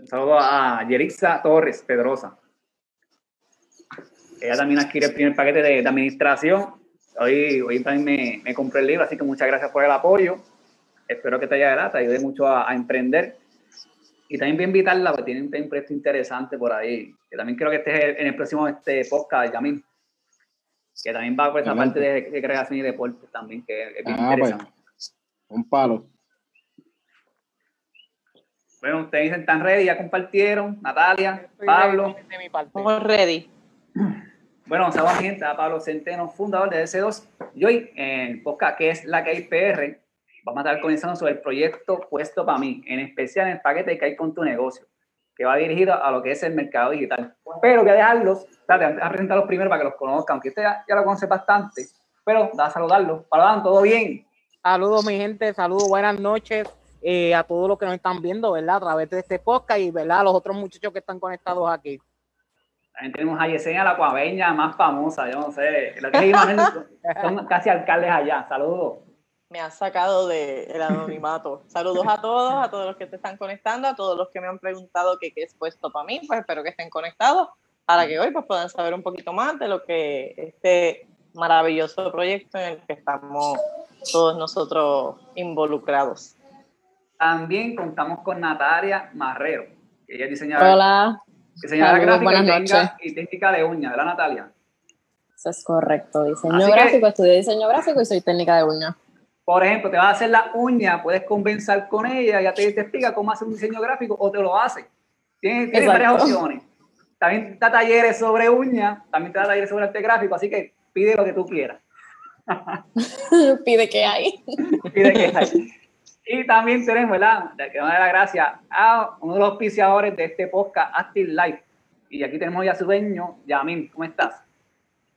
Un saludo a Yerixa Torres Pedrosa. Ella también adquiere el primer paquete de, administración. Hoy, hoy también me, me, compré el libro, así que muchas gracias por el apoyo. Espero que te haya te ayude mucho a, emprender. Y también voy a invitarla, porque tiene un proyecto interesante por ahí. Que también creo que estés en el próximo este podcast, Yamil. Que también va por esa parte de, creación y deporte también, que es bien ah, pues, interesante. un palo. Bueno, ustedes dicen, ¿están ready? ¿Ya compartieron? Natalia, Pablo. Estamos ready. Bueno, saludos gente, a Pablo Centeno, fundador de S2. Y hoy en el podcast, que es la que hay PR, vamos a estar comenzando sobre el proyecto Puesto para mí, en especial en el paquete que hay con tu negocio, que va dirigido a lo que es el mercado digital. Pero voy a dejarlos, a presentarlos primero para que los conozcan, aunque usted ya, lo conoce bastante, pero da a saludarlos. Para ¿todo bien? Saludos, mi gente, saludos, buenas noches. Eh, a todos los que nos están viendo, ¿verdad? A través de este podcast y, ¿verdad? A los otros muchachos que están conectados aquí. También tenemos a Yesenia, la cuaveña más famosa, yo no sé, lo que son casi alcaldes allá. Saludos. Me ha sacado del el anonimato. Saludos a todos, a todos los que te están conectando, a todos los que me han preguntado qué es puesto para mí, pues espero que estén conectados para que hoy pues, puedan saber un poquito más de lo que este maravilloso proyecto en el que estamos todos nosotros involucrados. También contamos con Natalia Marrero, que ella es diseñadora. Hola. Diseñadora gráfica y, técnica de uña, ¿verdad, Natalia? Eso es correcto. Diseño gráfico, estudié diseño gráfico y soy técnica de uña. Por ejemplo, te vas a hacer la uña, puedes convencer con ella, ya te, te explica cómo hacer un diseño gráfico o te lo hace. Tienes, varias opciones. También da talleres sobre uña, también te da talleres sobre arte gráfico, así que pide lo que tú quieras. pide que hay. pide que hay. Y también tenemos, ¿verdad? Que me da la gracia a uno de los auspiciadores de este podcast, Active Life. Y aquí tenemos ya su dueño, Yamin. ¿Cómo estás?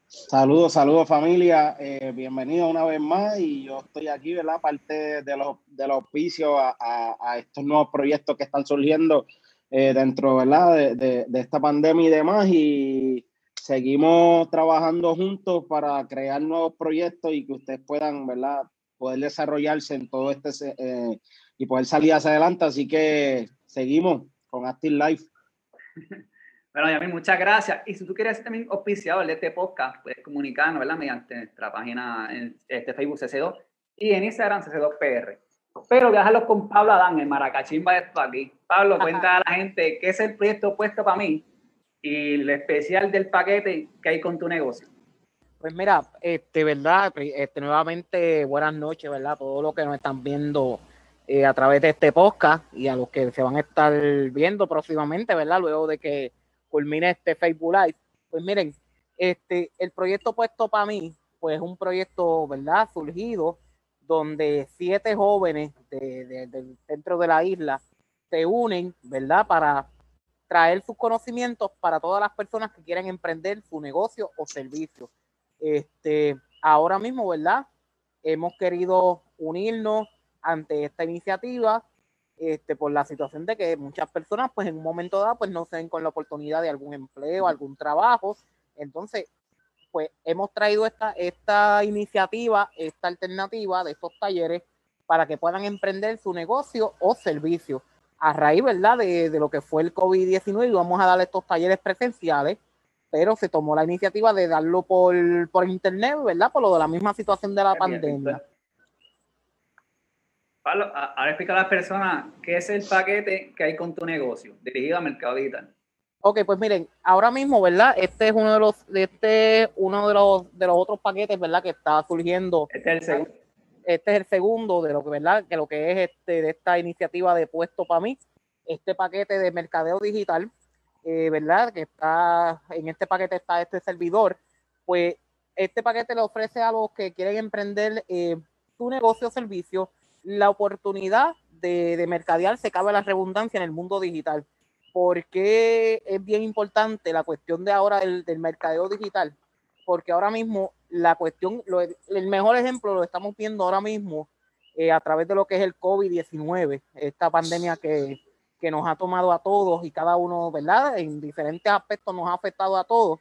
Saludos, saludos familia. Eh, bienvenido una vez más. Y yo estoy aquí, ¿verdad? Parte de los, de los auspicios a, estos nuevos proyectos que están surgiendo eh, dentro, ¿verdad? De, de esta pandemia y demás. Y seguimos trabajando juntos para crear nuevos proyectos y que ustedes puedan, ¿verdad? Poder desarrollarse en todo este eh, y poder salir hacia adelante. Así que seguimos con Active Life. Bueno, Yamil, muchas gracias. Y si tú quieres ser también auspiciador de este podcast, puedes comunicarnos, ¿verdad? Mediante nuestra página en este Facebook CC2 y en Instagram CC2PR. Pero voy con Pablo Adán, el maracachimba de esto aquí. Pablo, cuenta a la gente qué es el proyecto puesto para mí y el especial del paquete que hay con tu negocio. Pues mira, este, verdad, este, nuevamente buenas noches, ¿verdad? A todos los que nos están viendo eh, a través de este podcast y a los que se van a estar viendo próximamente, ¿verdad? Luego de que culmine este Facebook Live. Pues miren, este, el proyecto puesto para mí, pues es un proyecto, ¿verdad? Surgido donde siete jóvenes del centro de la isla se unen, ¿verdad? Para traer sus conocimientos para todas las personas que quieren emprender su negocio o servicio. Este, ahora mismo, ¿verdad? Hemos querido unirnos ante esta iniciativa este, por la situación de que muchas personas, pues en un momento dado, pues no se ven con la oportunidad de algún empleo, algún trabajo. Entonces, pues hemos traído esta, esta iniciativa, esta alternativa de estos talleres para que puedan emprender su negocio o servicio. A raíz, ¿verdad?, de, de lo que fue el COVID-19, vamos a darle estos talleres presenciales pero se tomó la iniciativa de darlo por, internet, ¿verdad? Por lo de la misma situación de la pandemia. Pablo, ahora explica a las personas qué es el paquete que hay con tu negocio dirigido a mercado digital. Ok, pues miren, ahora mismo, ¿verdad? Este es uno de los, este uno de los, de los otros paquetes, ¿verdad? Que está surgiendo. Este es el segundo. Este es el segundo de lo que, ¿verdad? Que lo que es este, de esta iniciativa de puesto para mí, este paquete de mercadeo digital, eh, ¿verdad? Que está en este paquete está este servidor, pues este paquete le ofrece a los que quieren emprender eh, su negocio o servicio la oportunidad de, de mercadear, se cabe la redundancia en el mundo digital. porque es bien importante la cuestión de ahora del, del mercadeo digital? Porque ahora mismo la cuestión, el mejor ejemplo lo estamos viendo ahora mismo eh, a través de lo que es el COVID-19, esta pandemia que, que nos ha tomado a todos y cada uno, ¿verdad? En diferentes aspectos nos ha afectado a todos.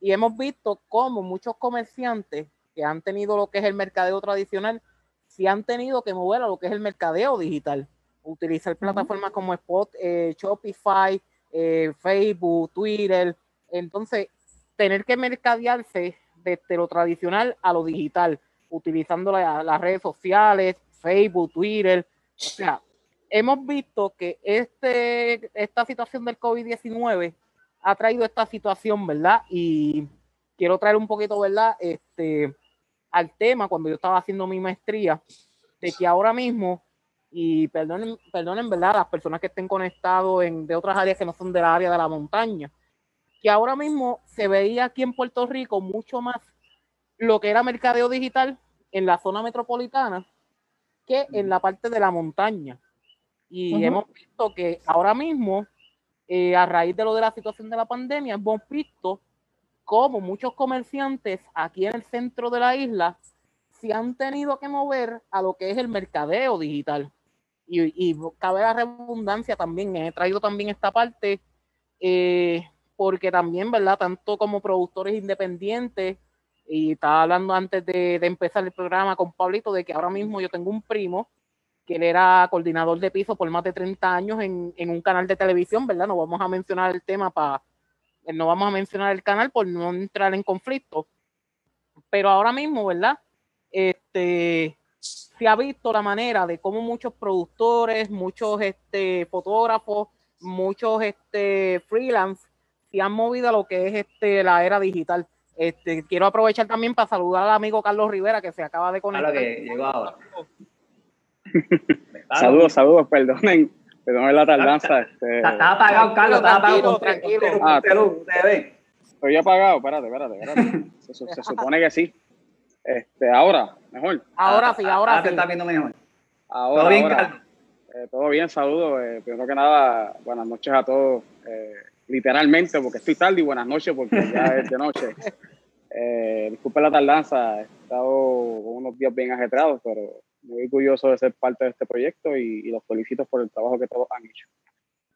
Y hemos visto cómo muchos comerciantes que han tenido lo que es el mercadeo tradicional, sí han tenido que mover a lo que es el mercadeo digital. utilizar plataformas como Spot, eh, Shopify, eh, Facebook, Twitter. Entonces, tener que mercadearse desde lo tradicional a lo digital, utilizando las redes sociales, Facebook, Twitter. O sea, hemos visto que este, esta situación del COVID-19 ha traído esta situación, ¿verdad? Y quiero traer un poquito, ¿verdad? Este, al tema cuando yo estaba haciendo mi maestría, de que ahora mismo, y perdonen, perdonen, ¿verdad? Las personas que estén conectados en, de otras áreas que no son del área de la montaña, que ahora mismo se veía aquí en Puerto Rico mucho más lo que era mercadeo digital en la zona metropolitana que en la parte de la montaña. Y hemos visto que ahora mismo, eh, a raíz de lo de la situación de la pandemia, hemos visto cómo muchos comerciantes aquí en el centro de la isla se han tenido que mover a lo que es el mercadeo digital. Y, y cabe la redundancia también, he traído también esta parte, eh, porque también, ¿verdad? Tanto como productores independientes, y estaba hablando antes de, de, empezar el programa con Pablito, de que ahora mismo yo tengo un primo que él era coordinador de piso por más de 30 años en, en un canal de televisión, ¿verdad? No vamos a mencionar el tema para, no vamos a mencionar el canal por no entrar en conflicto. Pero ahora mismo, ¿verdad? Este, se ha visto la manera de cómo muchos productores, muchos este, fotógrafos, muchos este, freelance se han movido a lo que es este, la era digital. Este, quiero aprovechar también para saludar al amigo Carlos Rivera que se acaba de conectar. Claro que llegó ahora. Saludos, saludos, perdonen, perdonen la tardanza. Este... Está apagado, Carlos, está apagado. Tranquilo, ah, Estoy apagado, espérate, espérate, espérate. Se, se, supone que sí. Este, ahora, mejor. Ahora sí, ahora, ahora sí. te está viendo mejor. Ahora, ¿Todo bien, ahora. Carlos? Eh, todo bien, saludos. Eh, primero que nada, buenas noches a todos. Eh, literalmente, porque estoy tarde y buenas noches porque ya es de noche. Eh, disculpen la tardanza, he estado con unos días bien ajetreados, pero muy orgulloso de ser parte de este proyecto y, y los felicito por el trabajo que todos han hecho.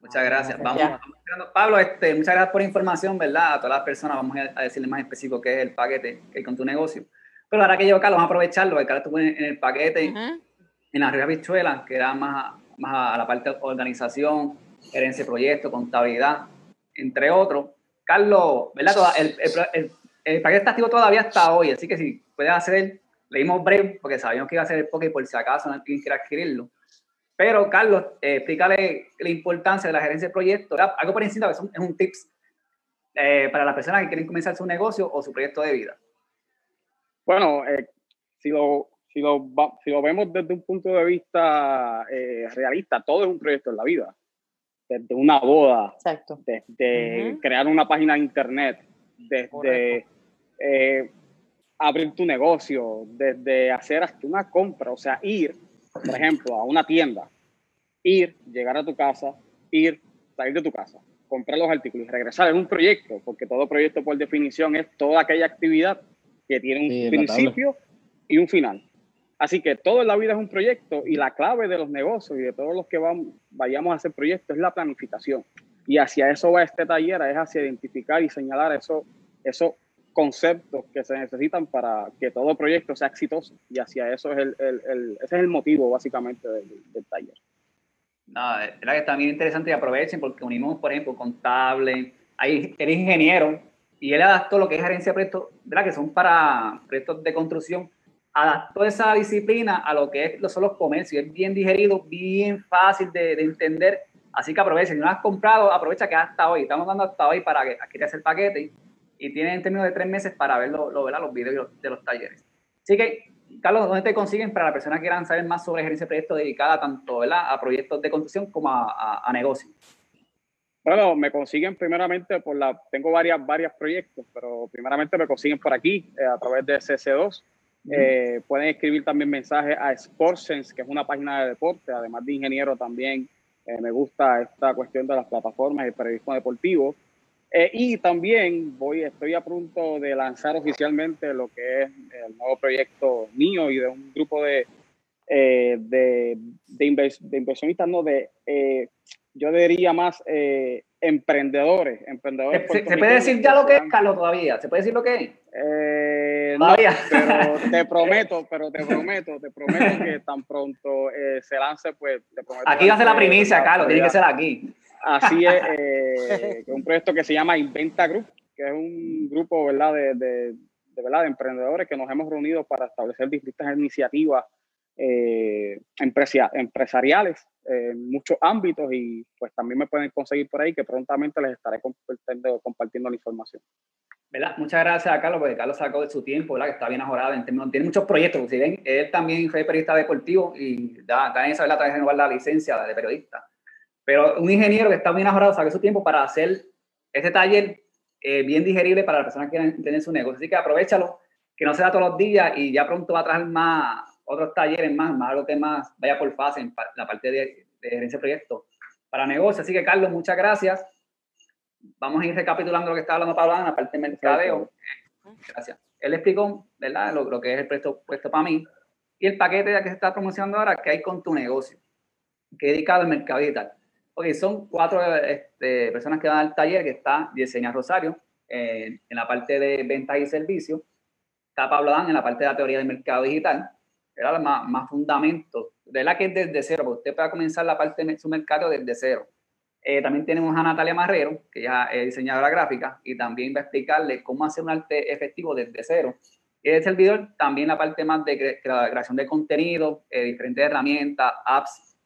Muchas gracias. Vamos, vamos Pablo, este, muchas gracias por la información, ¿verdad? A todas las personas, vamos a decirle más específico qué es el paquete que hay con tu negocio. Pero ahora que llevo Carlos, vamos a aprovecharlo, porque Carlos estuvo en, en el paquete, uh -huh. en la Río Bichuela, que era más, más a la parte de organización, gerencia de proyectos, contabilidad, entre otros. Carlos, ¿verdad? El, el, el, el, paquete está activo todavía hasta hoy, así que si puedes hacer, leímos breve, porque sabíamos que iba a ser el poke por si acaso alguien quiere adquirirlo. Pero, Carlos, eh, explícale la importancia de la gerencia de proyectos. Algo por encima, que es un, es un tips eh, para las personas que quieren comenzar su negocio o su proyecto de vida. Bueno, eh, si, lo, si, lo, si lo vemos desde un punto de vista eh, realista, todo es un proyecto en la vida. Desde una boda, Exacto. desde uh -huh. crear una página de internet, desde eh, abrir tu negocio, desde hacer hasta una compra, o sea, ir, por ejemplo, a una tienda, ir, llegar a tu casa, ir, salir de tu casa, comprar los artículos y regresar en un proyecto, porque todo proyecto por definición es toda aquella actividad que tiene un sí, principio y un final. Así que todo en la vida es un proyecto y la clave de los negocios y de todos los que vamos, vayamos a hacer proyectos es la planificación. Y hacia eso va este taller, es hacia identificar y señalar eso, esos conceptos que se necesitan para que todo proyecto sea exitoso. Y hacia eso es el, el, el ese es el motivo básicamente del, del taller. No, es verdad que está bien interesante y aprovechen porque unimos, por ejemplo, contable, hay, eres ingeniero, y él adaptó lo que es gerencia de proyectos, ¿verdad? que son para proyectos de construcción, adaptó esa disciplina a lo que es, son los comercios, es bien digerido, bien fácil de, de entender, así que aprovechen, si no has comprado, aprovecha que hasta hoy, estamos dando hasta hoy para que adquieras el paquete y tienes en términos de tres meses para ver lo, lo, los videos de los talleres. Así que, Carlos, ¿dónde te consiguen para las personas que quieran saber más sobre gerencia de proyectos dedicada tanto ¿verdad? a proyectos de construcción como a, a, a negocios? Bueno, me consiguen primeramente por la, tengo varias, varios proyectos, pero primeramente me consiguen por aquí eh, a través de CC2. Uh -huh. eh, pueden escribir también mensajes a Sportsense, que es una página de deporte, además de ingeniero también. Eh, me gusta esta cuestión de las plataformas y el periodismo deportivo. Eh, y también voy, estoy a punto de lanzar oficialmente lo que es el nuevo proyecto mío y de un grupo de eh, de, de, de, inversionistas, no, de, eh, yo diría más eh, emprendedores. emprendedores ¿Se, puede decir ya lo que es, Carlos, todavía? ¿Se puede decir lo que es? Eh, no, pero te prometo, pero te prometo, te prometo que tan pronto se lance, pues te prometo. Aquí va a ser la primicia, Carlos, tiene que ser aquí. Así es, un proyecto que se llama Inventa Group, que es un grupo, ¿verdad?, de, de, de, ¿verdad? de emprendedores que nos hemos reunido para establecer distintas iniciativas eh, empresariales en muchos ámbitos y pues también me pueden conseguir por ahí que prontamente les estaré compartiendo, compartiendo la información. ¿verdad? Muchas gracias a Carlos, porque Carlos sacó de su tiempo, ¿verdad? que está bien ajorado en términos, tiene muchos proyectos, si ven, él también fue periodista deportivo y da, también sabe la renovar la licencia de periodista. Pero un ingeniero que está bien ajorado sacó su tiempo para hacer este taller eh, bien digerible para las personas que quieran tener su negocio. Así que aprovechalo, que no sea todos los días y ya pronto va a traer más, otros talleres más, más algo que más vaya por fase en la parte de, de gerencia de proyectos para negocios. Así que, Carlos, muchas gracias. Vamos a ir recapitulando lo que estaba hablando Pablo en la parte de mercadeo. Gracias. Él explicó, ¿verdad?, lo, lo que es el presto, puesto para mí y el paquete que se está promocionando ahora que hay con tu negocio, que es dedicado al mercado digital. Ok, son cuatro este, personas que van al taller, que está Yesenia Rosario eh, en la parte de ventas y servicios, está Pablo Dan en la parte de la teoría del mercado digital, era más, más fundamentos, de la que es desde cero, porque usted puede comenzar la parte de su mercado desde cero. Eh, también tenemos a Natalia Marrero, que ya es diseñadora gráfica, y también va a explicarle cómo hacer un arte efectivo desde cero. Y el servidor también la parte más de creación de contenido, eh, diferentes herramientas, apps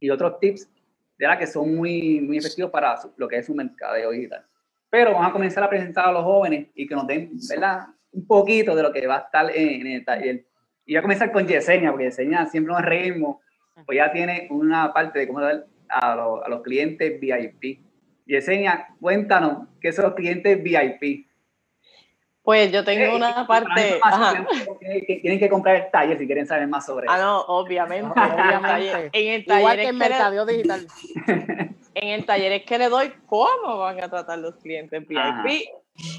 y otros tips, la que son muy, muy efectivos para lo que es su mercadeo digital. Pero vamos a comenzar a presentar a los jóvenes y que nos den, ¿verdad? Un poquito de lo que va a estar en, en el taller. Y voy a comenzar con Yesenia, porque Yesenia siempre nos reímos, pues ya tiene una parte de cómo dar a, los, a los clientes VIP. Yesenia, cuéntanos, ¿qué son los clientes VIP? Pues yo tengo una parte. Tienen que comprar el taller si quieren saber más sobre ah, eso. Ah, no, obviamente. obviamente. En el taller Igual que en mercadeo digital. En el taller es que le doy cómo van a tratar los clientes VIP.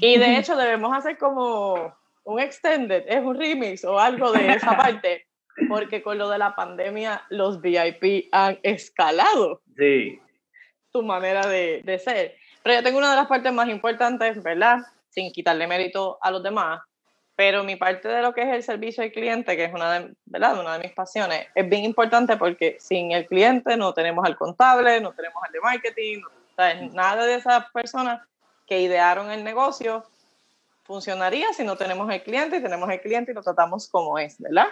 Y de hecho, debemos hacer como un extended, es un remix o algo de esa parte, porque con lo de la pandemia los VIP han escalado. Sí. Tu manera de, de ser. Pero yo tengo una de las partes más importantes, ¿verdad? Sin quitarle mérito a los demás, pero mi parte de lo que es el servicio al cliente, que es una de, ¿verdad? una de mis pasiones, es bien importante porque sin el cliente no tenemos al contable, no tenemos al de marketing, no, nada de esas personas que idearon el negocio funcionaría si no tenemos el cliente y tenemos el cliente y lo tratamos como es, ¿verdad?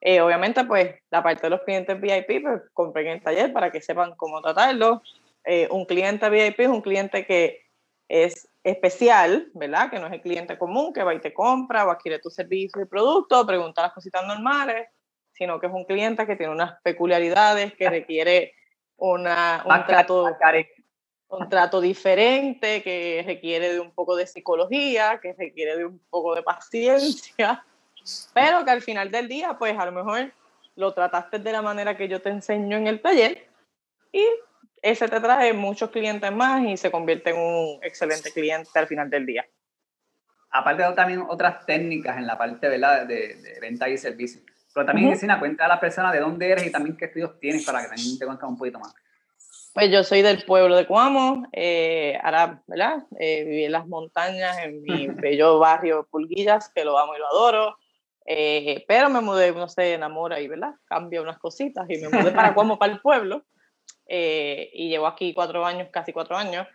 Eh, obviamente, pues la parte de los clientes VIP, pues compren el taller para que sepan cómo tratarlo. Eh, un cliente VIP es un cliente que es especial, ¿verdad? Que no es el cliente común que va y te compra o adquiere tu servicio y producto, pregunta las cositas normales, sino que es un cliente que tiene unas peculiaridades, que requiere una, un trato un trato diferente, que requiere de un poco de psicología, que requiere de un poco de paciencia, pero que al final del día, pues a lo mejor lo trataste de la manera que yo te enseño en el taller y ese te trae muchos clientes más y se convierte en un excelente cliente al final del día. Aparte de también otras técnicas en la parte De, de venta y servicio. Pero también, uh cuenta a la persona de dónde eres y también qué estudios tienes para que también te conozca un poquito más. Pues yo soy del pueblo de Cuamo, eh, ahora, ¿verdad? Eh, viví en las montañas, en mi bello barrio Pulguillas, que lo amo y lo adoro. Eh, pero me mudé, no sé, enamora y, ¿verdad? Cambia unas cositas y me mudé para Cuamo, para el pueblo. Y llevo aquí cuatro años, casi cuatro años.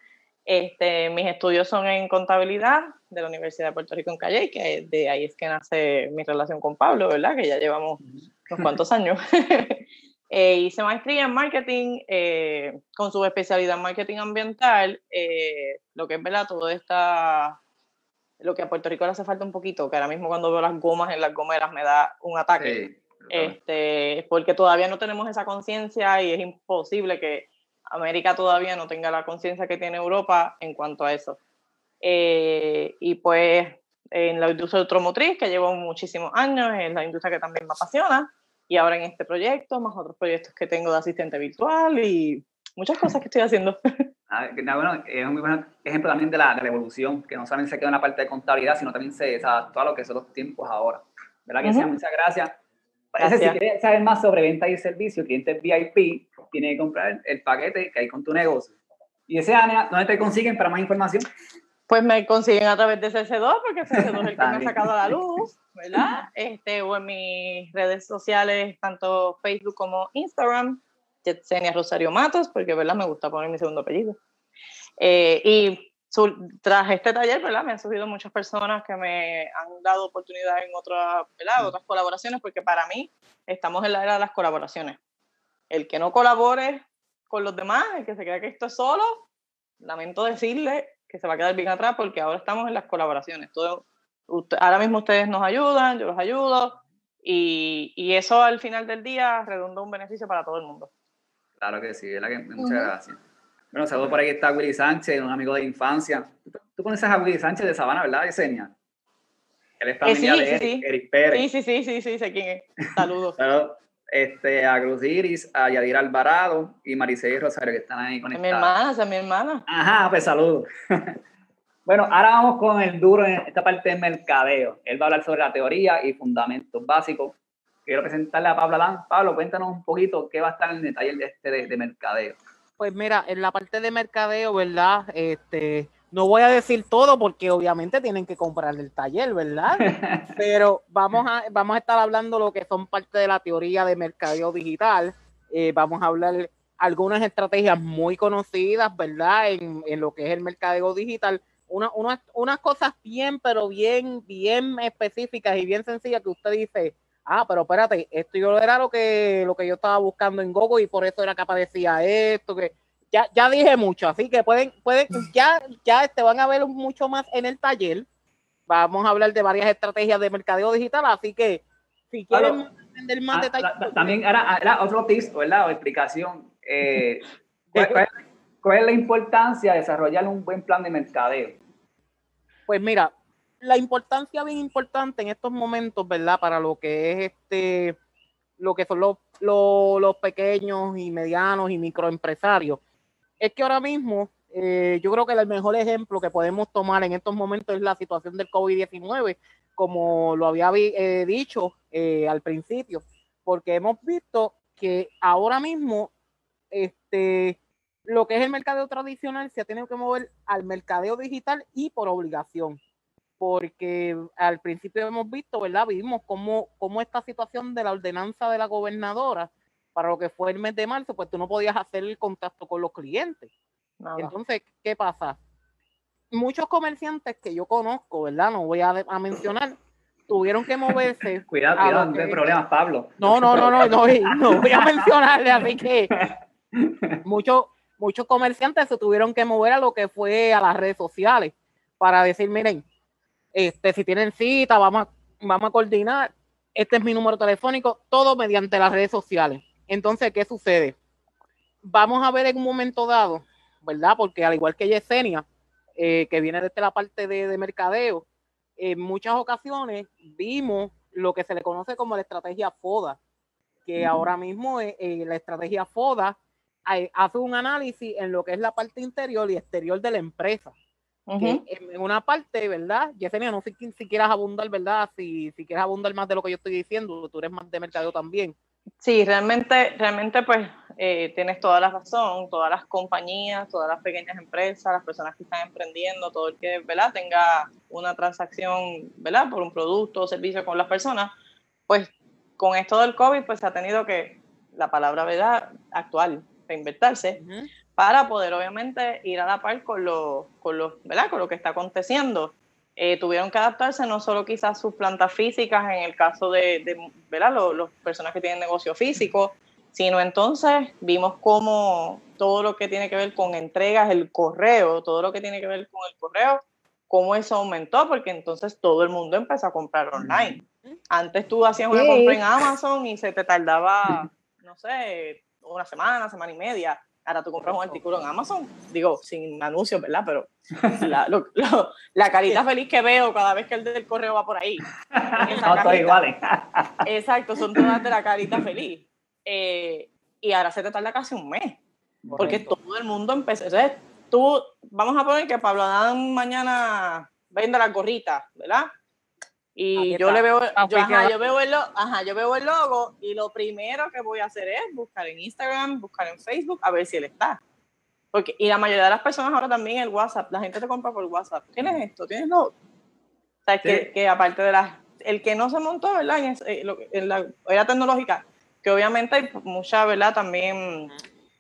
Este, mis estudios son en contabilidad de la Universidad de Puerto Rico en Calle, que de ahí es que nace mi relación con Pablo, ¿verdad? Que ya llevamos unos cuantos años. Eh, hice maestría en marketing eh, con su especialidad en marketing ambiental, eh, lo que es verdad, todo esta, lo que a Puerto Rico le hace falta un poquito, que ahora mismo cuando veo las gomas en las gomeras me da un ataque, este, porque todavía no tenemos esa conciencia y es imposible que América todavía no tenga la conciencia que tiene Europa en cuanto a eso. y pues en la industria automotriz, que llevo muchísimos años, es la industria que también me apasiona y ahora en este proyecto, más otros proyectos que tengo de asistente virtual y muchas cosas que estoy haciendo. Ah, bueno, es un muy buen ejemplo también de la, revolución, que no solamente se queda en la parte de contabilidad, sino también se, adaptó a lo que son los tiempos ahora. ¿Verdad que sí? Muchas gracias. Si quieres saber más sobre venta y servicio, clientes VIP, tiene que comprar el paquete que hay con tu negocio. Y ese Ania, ¿dónde te consiguen para más información? Pues me consiguen a través de CC2, porque CC2 es el que me ha sacado a la luz, ¿verdad? Este, o en mis redes sociales, tanto Facebook como Instagram, Jetsenia Rosario Matos, porque, ¿verdad? Me gusta poner mi segundo apellido. Eh, y tras este taller, ¿verdad? Me han surgido muchas personas que me han dado oportunidad en otras, ¿verdad? otras colaboraciones, porque para mí estamos en la era de las colaboraciones. El que no colabore con los demás, el que se crea que esto es solo, lamento decirle que se va a quedar bien atrás porque ahora estamos en las colaboraciones. Todo, ahora mismo ustedes nos ayudan, yo los ayudo y, y, eso al final del día redunda un beneficio para todo el mundo. Claro que sí, ¿verdad? Que, muchas gracias. Bueno, saludos por ahí está Willy Sánchez, un amigo de infancia. Tú, conoces a Willy Sánchez de Sabana, ¿verdad, Yesenia? Él es familia de Eric, Pérez. Sí, sí, sí, sí, sí, sé quién es. Saludos. saludos este, a Cruz Iris, a Yadira Alvarado y Maricel Rosario, que están ahí conectados. mi hermana, es mi hermana. Ajá, pues saludos. bueno, ahora vamos con el duro en esta parte de mercadeo. Él va a hablar sobre la teoría y fundamentos básicos. Quiero presentarle a Pablo Alán. Pablo, cuéntanos un poquito qué va a estar en detalle de este de, de mercadeo. Pues mira, en la parte de mercadeo, ¿verdad? Este, no voy a decir todo porque obviamente tienen que comprar el taller, ¿verdad? Pero vamos a, vamos a estar hablando lo que son parte de la teoría de mercadeo digital. Eh, vamos a hablar algunas estrategias muy conocidas, ¿verdad? En, en lo que es el mercadeo digital. Una, una, unas cosas bien, pero bien, bien específicas y bien sencillas que usted dice, ah, pero espérate, esto yo era lo que, lo que yo estaba buscando en Google y por eso era que aparecía esto, que ya, ya dije mucho, así que pueden, pueden, ya, ya te van a ver mucho más en el taller. Vamos a hablar de varias estrategias de mercadeo digital, así que si quieren entender más ah, detalles. También era, otro tip, ¿verdad? O explicación. Eh, ¿cuál, es la importancia de desarrollar un buen plan de mercadeo? Pues mira, la importancia bien importante en estos momentos, ¿verdad? Para lo que es este, lo que son los, los, pequeños y medianos y microempresarios es que ahora mismo eh, yo creo que el mejor ejemplo que podemos tomar en estos momentos es la situación del COVID-19, como lo había eh, dicho eh, al principio, porque hemos visto que ahora mismo este, lo que es el mercadeo tradicional se ha tenido que mover al mercadeo digital y por obligación, porque al principio hemos visto, ¿verdad? Vimos cómo, cómo esta situación de la ordenanza de la gobernadora para lo que fue el mes de marzo, pues tú no podías hacer el contacto con los clientes. Entonces, ¿qué pasa? Muchos comerciantes que yo conozco, ¿verdad? No voy a, mencionar, tuvieron que moverse. cuidado, cuidado, no hay problemas, Pablo. No, no, no, no, no, no voy a mencionarle, así que muchos, muchos comerciantes se tuvieron que mover a lo que fue a las redes sociales para decir, miren, este, si tienen cita, vamos a, vamos a coordinar, este es mi número telefónico, todo mediante las redes sociales. Entonces, ¿qué sucede? Vamos a ver en un momento dado, ¿verdad? Porque al igual que Yesenia, eh, que viene desde la parte de, mercadeo, en muchas ocasiones vimos lo que se le conoce como la estrategia FODA, que ahora mismo eh, eh, la estrategia FODA hace un análisis en lo que es la parte interior y exterior de la empresa. En, una parte, ¿verdad? Yesenia, no sé si, quieras abundar, ¿verdad? Si, si quieres abundar más de lo que yo estoy diciendo, tú eres más de mercadeo también. Sí, realmente, realmente pues eh, tienes toda la razón, todas las compañías, todas las pequeñas empresas, las personas que están emprendiendo, todo el que ¿verdad? tenga una transacción ¿verdad? por un producto o servicio con las personas, pues con esto del COVID pues se ha tenido que, la palabra ¿verdad? actual, reinvertirse, para poder obviamente ir a la par con lo, con lo, ¿verdad? con lo que está aconteciendo. Eh, tuvieron que adaptarse no solo quizás sus plantas físicas, en el caso de, de ¿verdad? Los, personas que tienen negocio físico, sino entonces vimos cómo todo lo que tiene que ver con entregas, el correo, todo lo que tiene que ver con el correo, cómo eso aumentó, porque entonces todo el mundo empezó a comprar online. Antes tú hacías una compra en Amazon y se te tardaba, no sé, una semana, semana y media. Ahora tú compras un artículo en Amazon, digo, sin anuncios, ¿verdad? Pero la, la carita feliz que veo cada vez que el del correo va por ahí. No, iguales. Exacto, son todas de la carita feliz. Eh, y ahora se te tarda casi un mes. Porque todo el mundo empezó. Entonces, tú, vamos a poner que Pablo Adán mañana vende las gorritas, ¿verdad? Y yo le veo, yo, ajá, yo veo el, ajá, yo veo el logo y lo primero que voy a hacer es buscar en Instagram, buscar en Facebook, a ver si él está. Porque, y la mayoría de las personas ahora también el WhatsApp, la gente te compra por WhatsApp. ¿Tienes esto? ¿Tienes lo? O sea, que, que, aparte de las, el que no se montó, ¿verdad? En, en la era tecnológica, que obviamente hay mucha, ¿verdad? También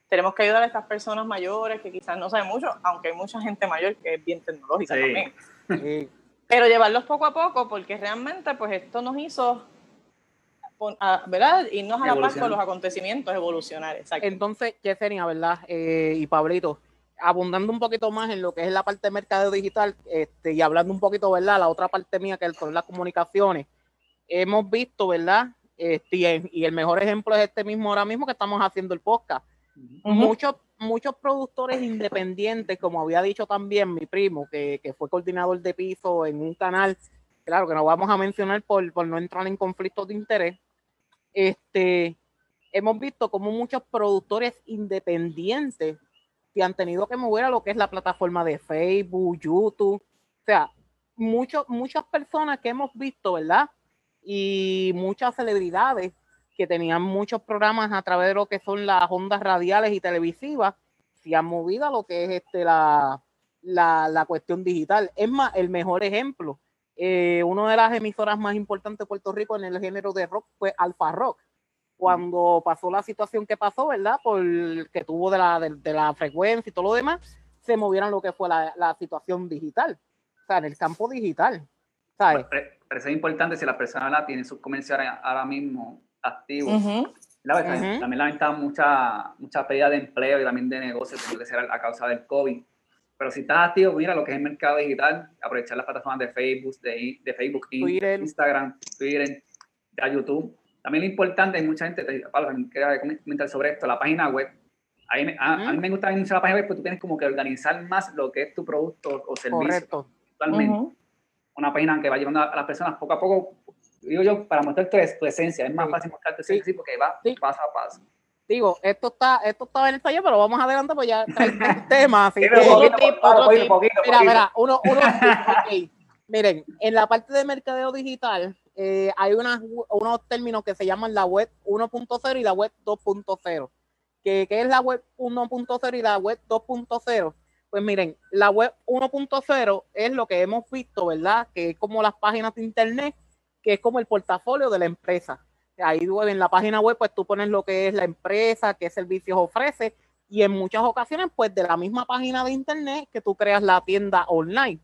tenemos que ayudar a estas personas mayores que quizás no saben mucho, aunque hay mucha gente mayor que es bien tecnológica también. Pero llevarlos poco a poco, porque realmente pues esto nos hizo, ¿verdad? Irnos a la par con los acontecimientos, evolucionar. Exacto. Entonces, Yesenia, ¿verdad? Eh, y Pablito, abundando un poquito más en lo que es la parte de mercado digital este, y hablando un poquito, ¿verdad? La otra parte mía que son las comunicaciones, hemos visto, ¿verdad? Este, y el mejor ejemplo es este mismo ahora mismo que estamos haciendo el podcast muchos, muchos productores independientes, como había dicho también mi primo, que, fue coordinador de piso en un canal, claro que no vamos a mencionar por, por no entrar en conflictos de interés, este, hemos visto como muchos productores independientes que han tenido que mover a lo que es la plataforma de Facebook, YouTube, o sea, muchos, muchas personas que hemos visto, ¿verdad? Y muchas celebridades que tenían muchos programas a través de lo que son las ondas radiales y televisivas, se han movido a lo que es este, la, la, cuestión digital. Es más, el mejor ejemplo, eh, una de las emisoras más importantes de Puerto Rico en el género de rock fue Alfa Rock. Cuando pasó la situación que pasó, ¿verdad? Por que tuvo de la, de, la frecuencia y todo lo demás, se movieron lo que fue la, la situación digital, o sea, en el campo digital. ¿sabes? Eso es importante si la persona tiene sus comerciales ahora mismo activos. También lamentamos mucha, mucha pérdida de empleo y también de negocios, que ser a, causa del COVID. Pero si estás activo, mira lo que es el mercado digital, aprovechar las plataformas de Facebook, de, de Facebook, Instagram, Twitter, de YouTube. También lo importante, hay mucha gente, Pablo, quiere comentar sobre esto, la página web. A mí, a, mí me gusta iniciar la página web porque tú tienes como que organizar más lo que es tu producto o servicio. Correcto. Una página que va llevando a las personas poco a poco digo yo, para mostrar tu, tu esencia, es más fácil mostrarte sí. sí, porque va paso a paso. Digo, esto está, esto está en el taller, pero vamos adelante, pues ya está el tema. Así mira, mira, uno, uno, Miren, en la parte de mercadeo digital eh, hay unas, unos términos que se llaman la web 1.0 y la web 2.0. ¿Qué, ¿Qué es la web 1.0 y la web 2.0? Pues miren, la web 1.0 es lo que hemos visto, ¿verdad? Que es como las páginas de internet que es como el portafolio de la empresa. Ahí en la página web, pues tú pones lo que es la empresa, qué servicios ofrece, y en muchas ocasiones, pues de la misma página de internet que tú creas la tienda online.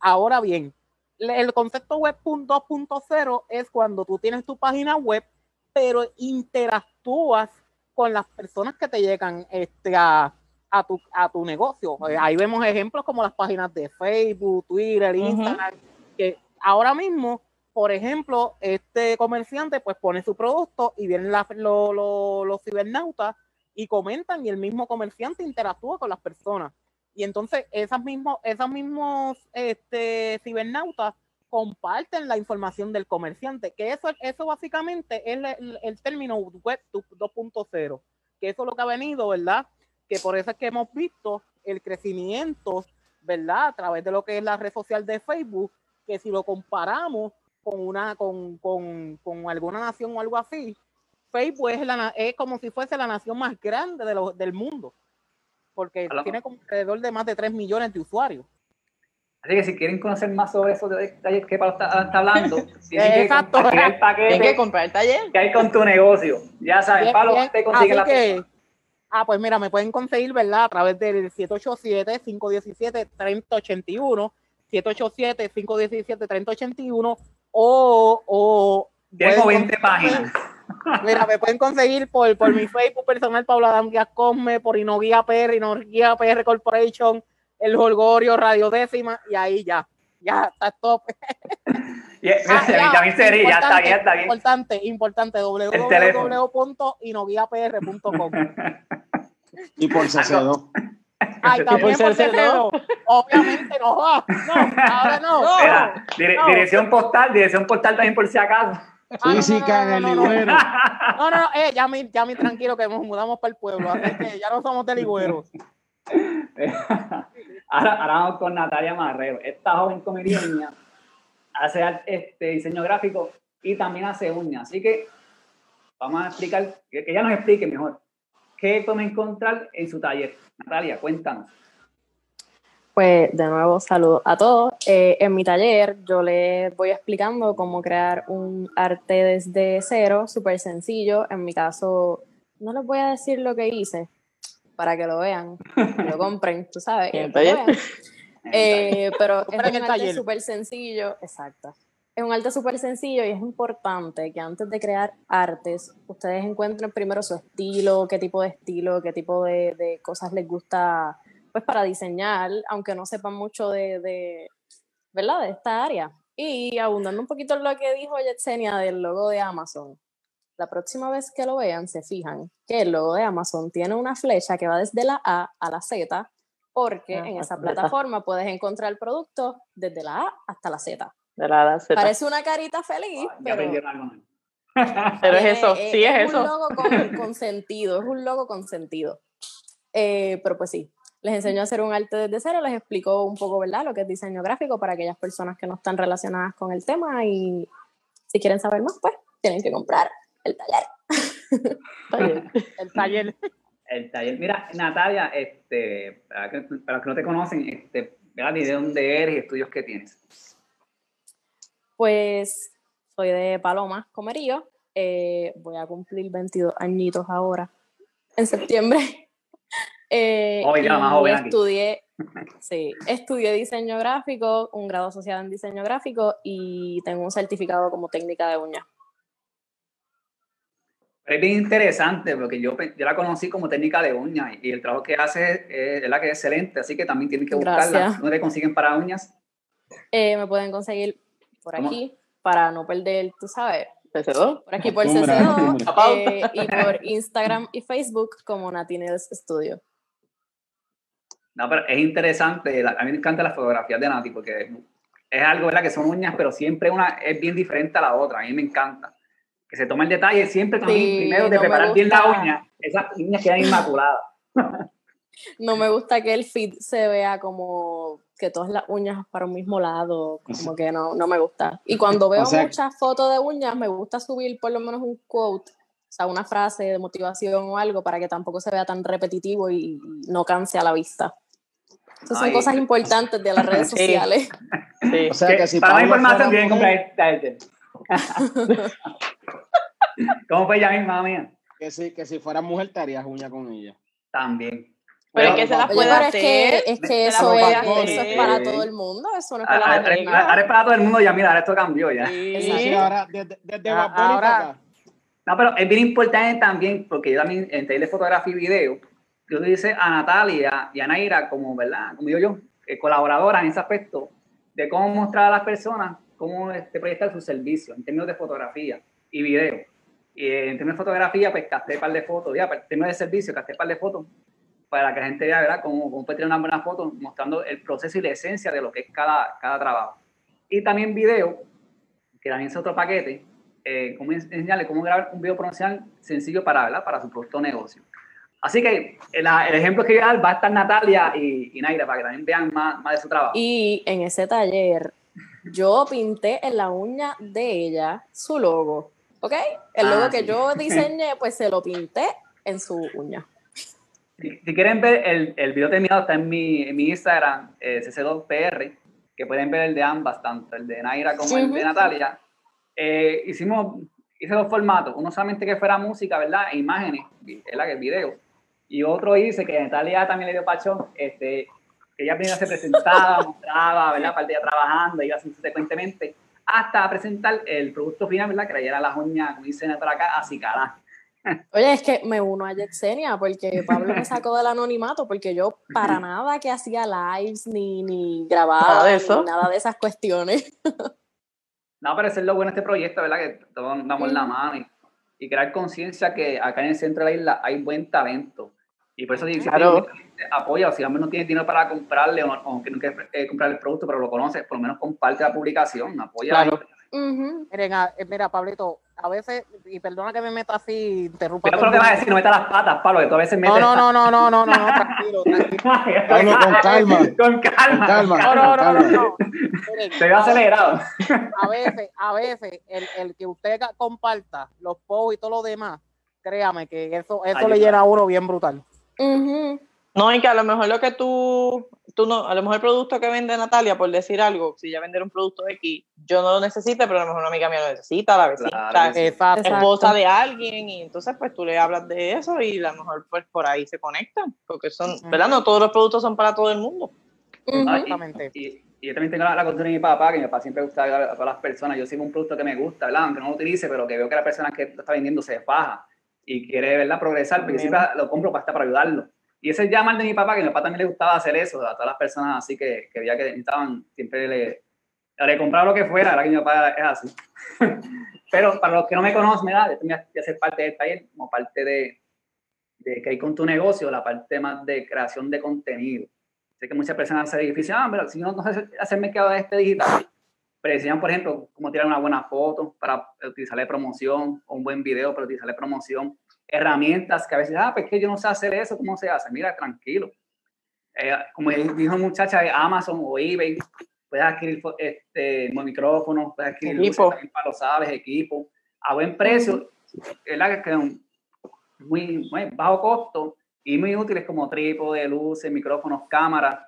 Ahora bien, el concepto web 2.0 es cuando tú tienes tu página web, pero interactúas con las personas que te llegan este, a, tu, a tu negocio. Ahí vemos ejemplos como las páginas de Facebook, Twitter, Instagram, que ahora mismo por ejemplo, este comerciante pues pone su producto y vienen los cibernautas y comentan y el mismo comerciante interactúa con las personas. Y entonces esas mismos, esos mismos este, cibernautas comparten la información del comerciante, que eso, eso básicamente es el, el término web 2.0, que eso es lo que ha venido, ¿verdad? Que por eso es que hemos visto el crecimiento, ¿verdad? A través de lo que es la red social de Facebook, que si lo comparamos con una con, con, con alguna nación o algo así, Facebook es, la, es como si fuese la nación más grande de del mundo, porque tiene como alrededor de más de 3 millones de usuarios. Así que si quieren conocer más sobre esos detalles que Pablo está, está hablando, tienen que comprar el taller que hay con tu negocio. Ya sabes, Pablo, te consigue la que, Ah, pues mira, me pueden conseguir, ¿verdad? A través del 787-517-3081, 787-517-3081 o... o Tengo 20 páginas. Mira, me pueden conseguir por, por mi Facebook personal, Paula Damguía Cosme, por Inoguía PR, Inoguía PR Corporation, El Holgorio, Radio Décima, y ahí ya, ya está top. ah, ya, también sería, ya está bien, está bien. Importante, importante, www.inoguiapr.com. y por CC2. Ay, también por CC2. Obviamente no va. No, ahora no. Mira, Dirección postal, dirección postal también por si acaso. Física en el ligüero. No, no, no, eh, ya me, ya me tranquilo que nos mudamos para el pueblo, así que ya no somos de ligüeros. ahora, ahora vamos con Natalia Marrero. Esta joven comediana hace este, diseño gráfico y también hace uñas. Así que vamos a explicar, que ella nos explique mejor qué podemos encontrar en su taller. Natalia, cuéntanos. Pues de nuevo, saludos a todos. Eh, en mi taller yo les voy explicando cómo crear un arte desde cero, súper sencillo. En mi caso, no les voy a decir lo que hice para que lo vean, lo compren, tú sabes. En el taller. Eh, pero es un el arte taller. súper sencillo, exacto. Es un arte súper sencillo y es importante que antes de crear artes, ustedes encuentren primero su estilo, qué tipo de estilo, qué tipo de, de cosas les gusta, pues para diseñar, aunque no sepan mucho de, de, ¿verdad? De esta área. Y abundando un poquito en lo que dijo Yetsenia del logo de Amazon. La próxima vez que lo vean, se fijan que el logo de Amazon tiene una flecha que va desde la A a la Z, porque Ah, en esa plataforma puedes encontrar el producto desde la A hasta la Z. De la edad Z. Parece una carita feliz, Ya pero, algo nuevo. Pero es tiene- eso, sí es un eso. logo con, con sentido, es un logo con sentido. Eh, pero pues sí, les enseño a hacer un arte desde cero, les explico un poco, ¿verdad?, lo que es diseño gráfico para aquellas personas que no están relacionadas con el tema y si quieren saber más, pues tienen que comprar el taller. Taller. El taller. El taller. Mira, Natalia, este, para, que, para los que no te conocen, este, ¿verdad? ¿Y de dónde eres y estudios que tienes? Pues soy de Paloma, Comerío. eh, voy a cumplir 22 añitos ahora, en septiembre. Eh, Joven, ya, más joven estudié, sí, estudié diseño gráfico, un grado asociado en diseño gráfico y tengo un certificado como técnica de uñas. Es bien interesante porque yo, yo la conocí como técnica de uñas y el trabajo que hace es, es la que es excelente, así que también tienen que buscarla. Gracias. ¿Dónde consiguen para uñas? Eh, me pueden conseguir por ¿Cómo? aquí para no perder, tú sabes, ¿PC2? por aquí por Costumbre, CC2 costumbre. eh, y por Instagram y Facebook como Natines Studio. No, pero es interesante. la- a mí me encantan las fotografías de Nati porque es algo, ¿verdad? Que son uñas, pero siempre una es bien diferente a la otra. A mí me encanta. Que se toma el detalle siempre también, Sí, primero de no preparar bien la uña. Esas uñas quedan inmaculadas. No me gusta que el feed se vea como que todas las uñas para un mismo lado, como que no, no me gusta. Y cuando veo O sea- muchas fotos de uñas, me gusta subir por lo menos un quote, o sea, una frase de motivación o algo para que tampoco se vea tan repetitivo y no canse a la vista. Esas son Ay. cosas importantes de las redes Sí. sociales. Sí. O sea Que que si para más información tienen que comprar esta este. ¿Cómo fue ella misma, mía? que si, que si fuera mujer te harías uña con ella. También. Pero es que se las puede pero es hacer. que, es que eso, es, hacer. eso es para todo el mundo, eso no es para Ahora, las ahora- es para todo el mundo ya, mira, ahora esto cambió ya. Sí. Ahora desde, desde Ah, ahora- para acá. No, pero es bien importante también, porque yo también en taller de fotografía y video, yo le hice a Natalia y a Naira como, ¿verdad? Como digo yo, eh, colaboradoras en ese aspecto de cómo mostrar a las personas cómo este, proyectar su servicio en términos de fotografía y video. Y eh, en términos de fotografía, pues capté un par de fotos, ya, en términos de servicio, capté un par de fotos para que la gente vea, ¿verdad?, cómo, cómo puede tener una buena foto mostrando el proceso y la esencia de lo que es cada, cada trabajo. Y también video, que también es otro paquete, eh, cómo enseñarle cómo grabar un video promocional sencillo para, ¿verdad? para su producto o negocio. Así que el, el ejemplo que voy a dar va a estar Natalia y, y Naira para que también vean más, más de su trabajo. Y en ese taller, yo pinté en la uña de ella su logo, ¿ok? El logo Ah, que sí. yo diseñé, pues se lo pinté en su uña. Si, si quieren ver el, el video terminado, está en mi, en mi Instagram, eh, CC2PR, que pueden ver el de ambas, tanto el de Naira como el de. Natalia. Eh, hicimos, hice dos formatos, uno solamente que fuera música, ¿verdad? E imágenes, ¿verdad? Que el video. Y otro hice que Natalia también le dio pachón, este, que ella primero se presentaba, mostraba, ¿verdad? Aparte ya trabajando, iba así secuentemente, hasta presentar el producto final, ¿verdad? Que era las uñas, como dicen por acá, acicalas. Oye, es que me uno a Yetsenia porque Pablo me sacó del anonimato porque yo para nada que hacía lives ni, ni grababa Nada de ni eso. nada de esas cuestiones. No, pero eso es lo bueno de este proyecto, ¿verdad? Que todos damos la Ujú. mano y, y crear conciencia que acá en el centro de la isla hay buen talento. Y por eso dice Claro. apoya, o si al menos no tiene dinero para comprarle, o no, aunque no quiere eh, comprar el producto, pero lo conoce, por lo menos comparte la publicación, apoya Claro. Miren, eh, mira, Pablito, a veces, y perdona que me meta así, interrumpa. Pero lo que vas a decir, no meta las patas, Pablo, que tú a veces metes. No, no, no, no, no, no, no, tranquilo, tranquilo. Pablo, con calma. Con calma. Con calma. No, no, no, no, no. Miren, Te veo acelerado. a veces, a veces, el, el que usted comparta los posts y todo lo demás, créame que eso, eso le llena a uno bien brutal. Ujú. No, y que a lo mejor lo que tú, tú no, a lo mejor el producto que vende Natalia, por decir algo, si ella vende un producto X, yo no lo necesite, pero a lo mejor una amiga mía lo necesita, la vecina, Claro esposa de alguien, y entonces pues tú le hablas de eso y a lo mejor pues por ahí se conectan, porque son, ¿verdad? No todos los productos son para todo el mundo. Exactamente. Y, y yo también tengo la, la costumbre de mi papá, que mi papá siempre gusta a todas las personas. Yo sigo un producto que me gusta, ¿verdad? Aunque no lo utilice, pero que veo que la persona que lo está vendiendo se faja y quiere, ¿verdad? Progresar, porque siempre lo compro para, estar para ayudarlo. Y ese mal de mi papá, que a mi papá también le gustaba hacer eso, a todas las personas así que, que veía que necesitaban, siempre le, le compraba lo que fuera, ahora que mi papá es así. pero para los que no me conocen, ¿verdad? Yo tenía que hacer parte del taller, como parte de, de que hay con tu negocio, la parte más de creación de contenido. Sé que muchas personas se difícil, ah, pero si yo no sé hacer mercado de este digital, pero enseñan, por ejemplo, cómo tirar una buena foto para utilizarle promoción, o un buen video para utilizarle promoción, herramientas que a veces, ah, pues que yo no sé hacer eso, ¿cómo se hace? Mira, tranquilo. Eh, como dijo muchacha de Amazon o eBay, puedes adquirir este, micrófonos, puedes adquirir Equipo. para los sabes, equipo, a buen precio, ¿verdad? Que un- muy, muy bajo costo y muy útiles como trípode, luces, micrófonos, cámaras.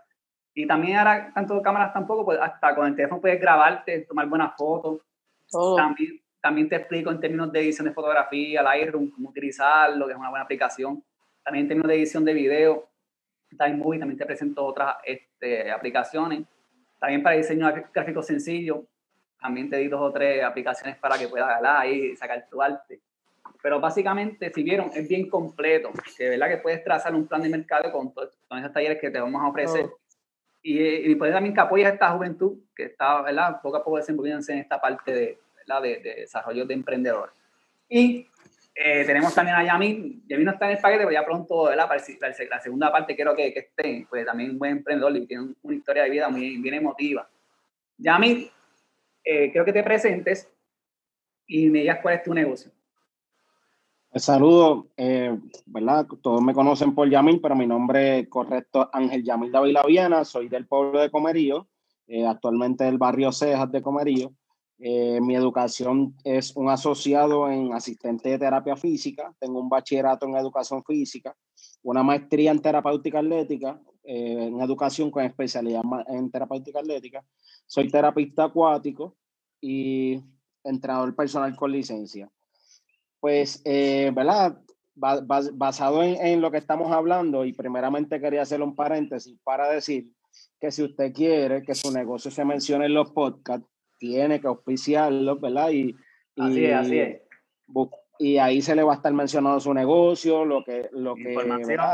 Y también ahora, tanto cámaras tampoco, pues hasta con el teléfono puedes grabarte, tomar buenas fotos. Todo. También, también te explico en términos de edición de fotografía, Lightroom, cómo utilizarlo, que es una buena aplicación. También en términos de edición de video, Time Movie, también te presento otras este, aplicaciones. También para diseño gráfico sencillo, también te di dos o tres aplicaciones para que puedas ¿verdad? ahí sacar tu arte. Pero básicamente, si vieron, es bien completo, que verdad que puedes trazar un plan de mercado con, to- con esos talleres que te vamos a ofrecer. Oh. Y, y puedes también que apoyes a esta juventud que está, ¿verdad? Poco a poco desenvolviéndose en esta parte de. De, de desarrollo de emprendedores. Y eh, tenemos también a Yamil. Yamil no está en el paquete, pero ya pronto, ¿verdad? Para el- la, la segunda parte quiero que, que esté, pues también un buen emprendedor y tiene un- una historia de vida muy bien emotiva. Yamil, eh, quiero que te presentes y me digas cuál es tu negocio. Saludos, eh, ¿verdad? Todos me conocen por Yamil, pero mi nombre correcto es Ángel Yamil David Viana, soy del pueblo de Comerío, eh, actualmente del barrio Cejas de Comerío. Eh, mi educación es un asociado en asistente de terapia física, tengo un bachillerato en educación física, una maestría en terapéutica atlética, eh, en educación con especialidad en terapéutica atlética, soy terapista acuático y entrenador personal con licencia pues, eh, ¿verdad? Ba- bas- basado en lo que estamos hablando, y primeramente quería hacer un paréntesis para decir que si usted quiere que su negocio se mencione en los podcasts, tiene que auspiciarlo, ¿verdad? Y, Así y, es, así es. y ahí se le va a estar mencionando su negocio, lo que, lo que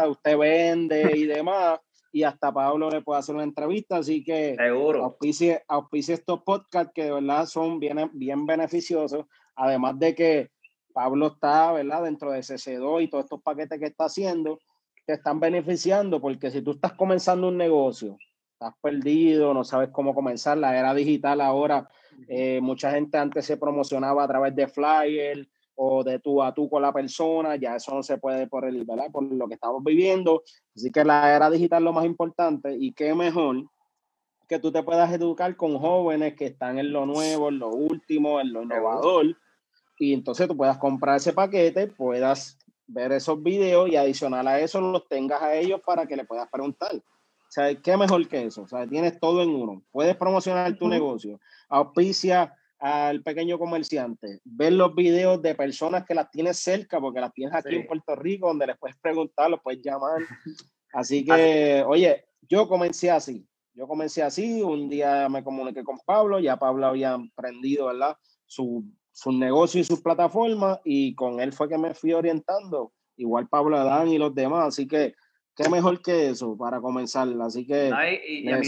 usted vende y demás. Y hasta Pablo le puede hacer una entrevista, así que Seguro. auspicie, auspicie estos podcasts que de verdad son bien, bien beneficiosos, además de que Pablo está, ¿verdad? Dentro de CC2 y todos estos paquetes que está haciendo, te están beneficiando porque si tú estás comenzando un negocio, estás perdido, no sabes cómo comenzar, la era digital ahora, eh, mucha gente antes se promocionaba a través de flyer o de tú a tú con la persona, ya eso no se puede por el, ¿verdad? Por lo que estamos viviendo, así que la era digital es lo más importante y qué mejor que tú te puedas educar con jóvenes que están en lo nuevo, en lo último, en lo innovador, y entonces tú puedas comprar ese paquete, puedas ver esos videos y adicional a eso los tengas a ellos para que le puedas preguntar. Sea, ¿qué mejor que eso? O sea, tienes todo en uno. Puedes promocionar tu Ujú. negocio, auspicia al pequeño comerciante, ver los videos de personas que las tienes cerca, porque las tienes aquí Sí. en Puerto Rico, donde les puedes preguntar, los puedes llamar. Así que, oye, yo comencé así. Yo comencé así, un día me comuniqué con Pablo, ya Pablo había emprendido, ¿verdad? Su, su negocio y sus plataformas y con él fue que me fui orientando. Igual Pablo Adán y los demás, así que qué mejor que eso para comenzar. Así que No, y, y a mí,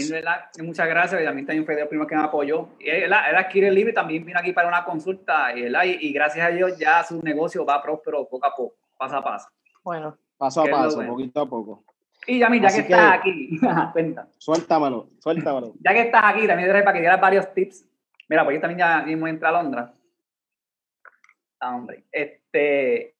muchas gracias. Y a mí también fue de los primeros que me apoyó. Él, él adquiere el libro y también vino aquí para una consulta. Y, ¿verdad? y, y gracias a Dios ya su negocio va próspero poco a poco, paso a paso. Bueno, paso a paso, bueno. poquito a poco. Y Yamil, ya Así que, que- estás aquí, cuenta. Suéltamelo, suéltamelo. Ya que estás aquí, también te para que dieras varios tips Mira, pues yo también ya mismo entra a Londra. Ah, hombre. Este,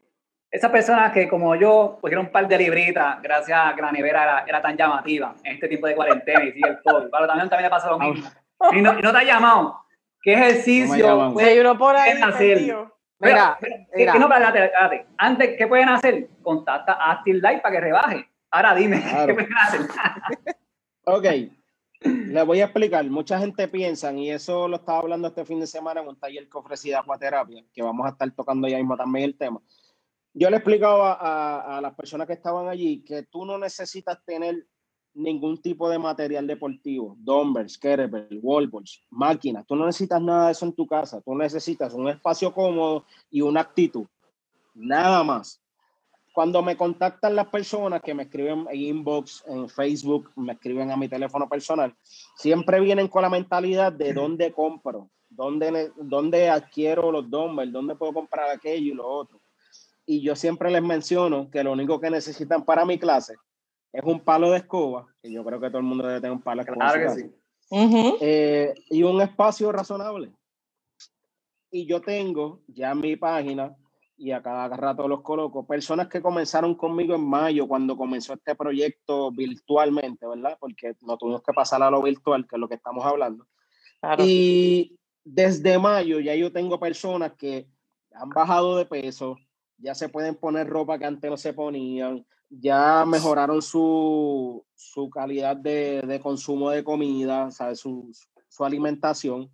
esas personas que como yo cogieron un par de libritas gracias a que la nevera era, era tan llamativa en este tipo de cuarentena y sigue el COVID. Pero también, también le pasa lo mismo. Y no, y no te ha llamado. ¿Qué ejercicio uno por ahí. hacer? Mira, Pero, pero, mira. que no, espérate, espérate. Antes, ¿qué pueden hacer? Contacta a Active Life para que rebaje. Ahora dime, Claro. ¿qué pueden hacer? Ok, les voy a explicar. Mucha gente piensa, y eso lo estaba hablando este fin de semana en un taller que ofrecí de acuaterapia, que vamos a estar tocando ya mismo también el tema. Yo le explicaba a, a las personas que estaban allí que tú no necesitas tener ningún tipo de material deportivo, dumbbells, kettlebell, wallballs, máquinas. Tú no necesitas nada de eso en tu casa. Tú necesitas un espacio cómodo y una actitud. Nada más cuando me contactan las personas que me escriben en inbox, en Facebook, me escriben a mi teléfono personal, siempre vienen con la mentalidad de dónde compro, dónde, dónde adquiero los dumbbells, dónde puedo comprar aquello y lo otro. Y yo siempre les menciono que lo único que necesitan para mi clase es un palo de escoba, que yo creo que todo el mundo debe tener un palo de escoba. Claro que sí. Eh, y un espacio razonable. Y yo tengo ya en mi página, y a cada rato los coloco, personas que comenzaron conmigo en mayo cuando comenzó este proyecto virtualmente, ¿verdad? Porque no tuvimos que pasar a lo virtual, que es lo que estamos hablando. Claro. Y desde mayo ya yo tengo personas que han bajado de peso, ya se pueden poner ropa que antes no se ponían, ya mejoraron su, su calidad de, de consumo de comida, ¿sabes? Su, su alimentación.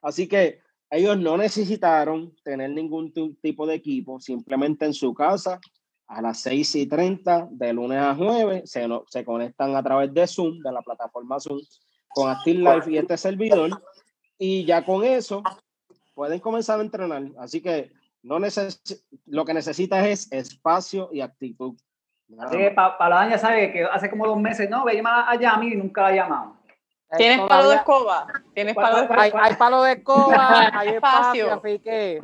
Así que ellos no necesitaron tener ningún tipo de equipo, simplemente en su casa a las 6 y 30 de lunes a jueves se, no- se conectan a través de Zoom, de la plataforma Zoom, con Active Life y este servidor, y ya con eso pueden comenzar a entrenar. Así que no neces lo que necesitas es espacio y actitud. Así que pa, Paladán ya sabe que hace como dos meses, no, ve a llamar a Yami y nunca la ha llamado. Eh, ¿Tienes palo de escoba? ¿Tienes ¿Cuál- palo de escoba? Hay, hay palo de escoba, hay espacio, así que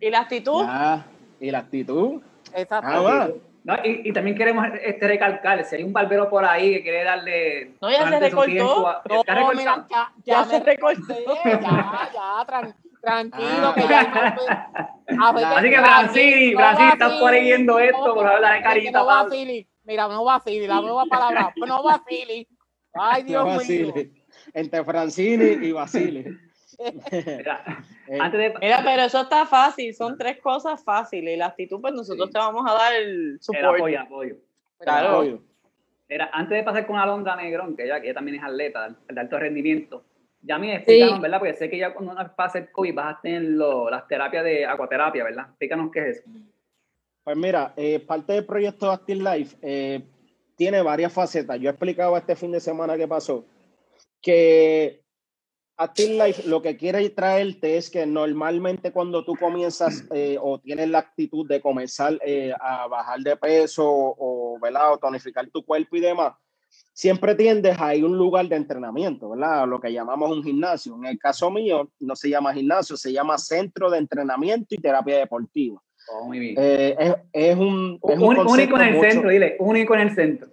¿Y la actitud? Ya, y la actitud. exacto. Ah. No, y, y también queremos este, recalcar, si hay un barbero por ahí que quiere darle... No, ya se recortó. ya, Ya ya, se recortó. ya, ya, tran- tranquilo, Ah. que ya no- a veces- Así que Brasil, Brasil, estás por ahí Philly, viendo esto, no, por hablar de carita, No va Pablo. Philly, mira, no va Philly, la nueva palabra, no va Philly. Ay, Dios No, mío. Entre Francini y Basile. Mira, Eh. Mira, pero eso está fácil, son tres cosas fáciles. Y la actitud, pues nosotros Sí. te vamos a dar el apoyo, apoyo. Claro. Mira, antes de pasar con Alondra Negrón, que ella, que ella también es atleta de alto rendimiento, ya me explicaron, ¿verdad? Porque sé que ya cuando uno pasa el COVID vas a tener lo- las terapias de acuaterapia, ¿verdad? Explícanos qué es eso. Pues mira, eh, parte del proyecto Active Life eh, tiene varias facetas. Yo explicaba este fin de semana que pasó que Active Life lo que quiere traerte es que normalmente cuando tú comienzas eh, o tienes la actitud de comenzar eh, a bajar de peso o, ¿verdad? o tonificar tu cuerpo y demás, siempre tiendes a ir a un lugar de entrenamiento, ¿verdad? Lo que llamamos un gimnasio. En el caso mío, no se llama gimnasio, se llama Centro de Entrenamiento y Terapia Deportiva. Oh, muy bien. Eh, es, es un, es un Un- único en el mucho- centro, dile, único en el centro.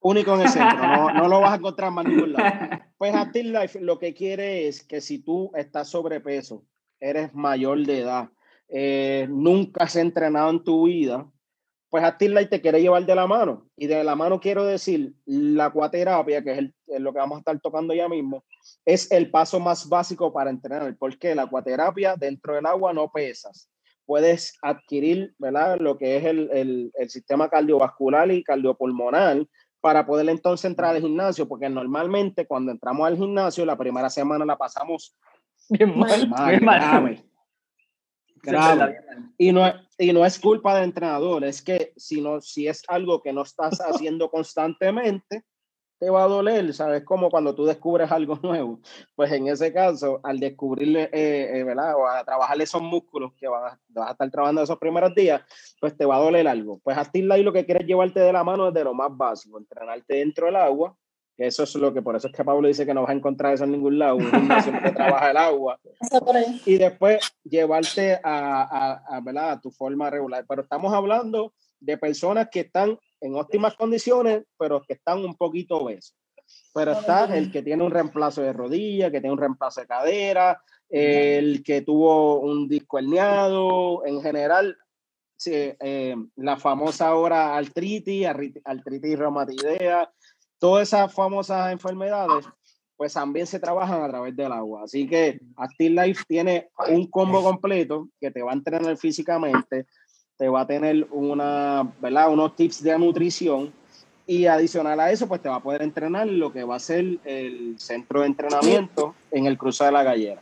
único en el centro, no, no lo vas a encontrar más en ningún lado. Pues Active Life lo que quiere es que si tú estás sobrepeso, eres mayor de edad, eh, nunca has entrenado en tu vida, pues Active Life te quiere llevar de la mano. Y de la mano quiero decir, la acuaterapia, que es, el- es lo que vamos a estar tocando ya mismo, es el paso más básico para entrenar. Porque la acuaterapia dentro del agua no pesas. Puedes adquirir ¿verdad? lo que es el, el- el sistema cardiovascular y cardiopulmonar para poder entonces entrar al gimnasio, porque normalmente cuando entramos al gimnasio, la primera semana la pasamos Bien mal. mal, Bien mal. grave, grave. Y no, es- y no es culpa del entrenador, es que si, no, si es algo que no estás haciendo constantemente, te va a doler, ¿sabes? Como cuando tú descubres algo nuevo. Pues en ese caso, al descubrirle, eh, eh, ¿verdad? O a trabajar esos músculos que vas a, vas a estar trabajando esos primeros días, pues te va a doler algo. Pues Active Life lo que quieres llevarte de la mano es de lo más básico, entrenarte dentro del agua, eso es lo que, por eso es que Pablo dice que no vas a encontrar eso en ningún lado, un gimnasio que trabaja el agua, y después llevarte a, a, a, a tu forma regular. Pero estamos hablando de personas que están en óptimas condiciones, pero que están un poquito obesos. pero está el que tiene un reemplazo de rodilla, que tiene un reemplazo de cadera, el que tuvo un disco herniado, en general, eh, la famosa ahora artritis, artritis reumatoidea, todas esas famosas enfermedades, pues también se trabajan a través del agua. Así que Active Life tiene un combo completo que te va a entrenar físicamente, te va a tener una, ¿verdad? unos tips de nutrición y adicional a eso, pues te va a poder entrenar lo que va a ser el centro de entrenamiento en el cruce de la gallera.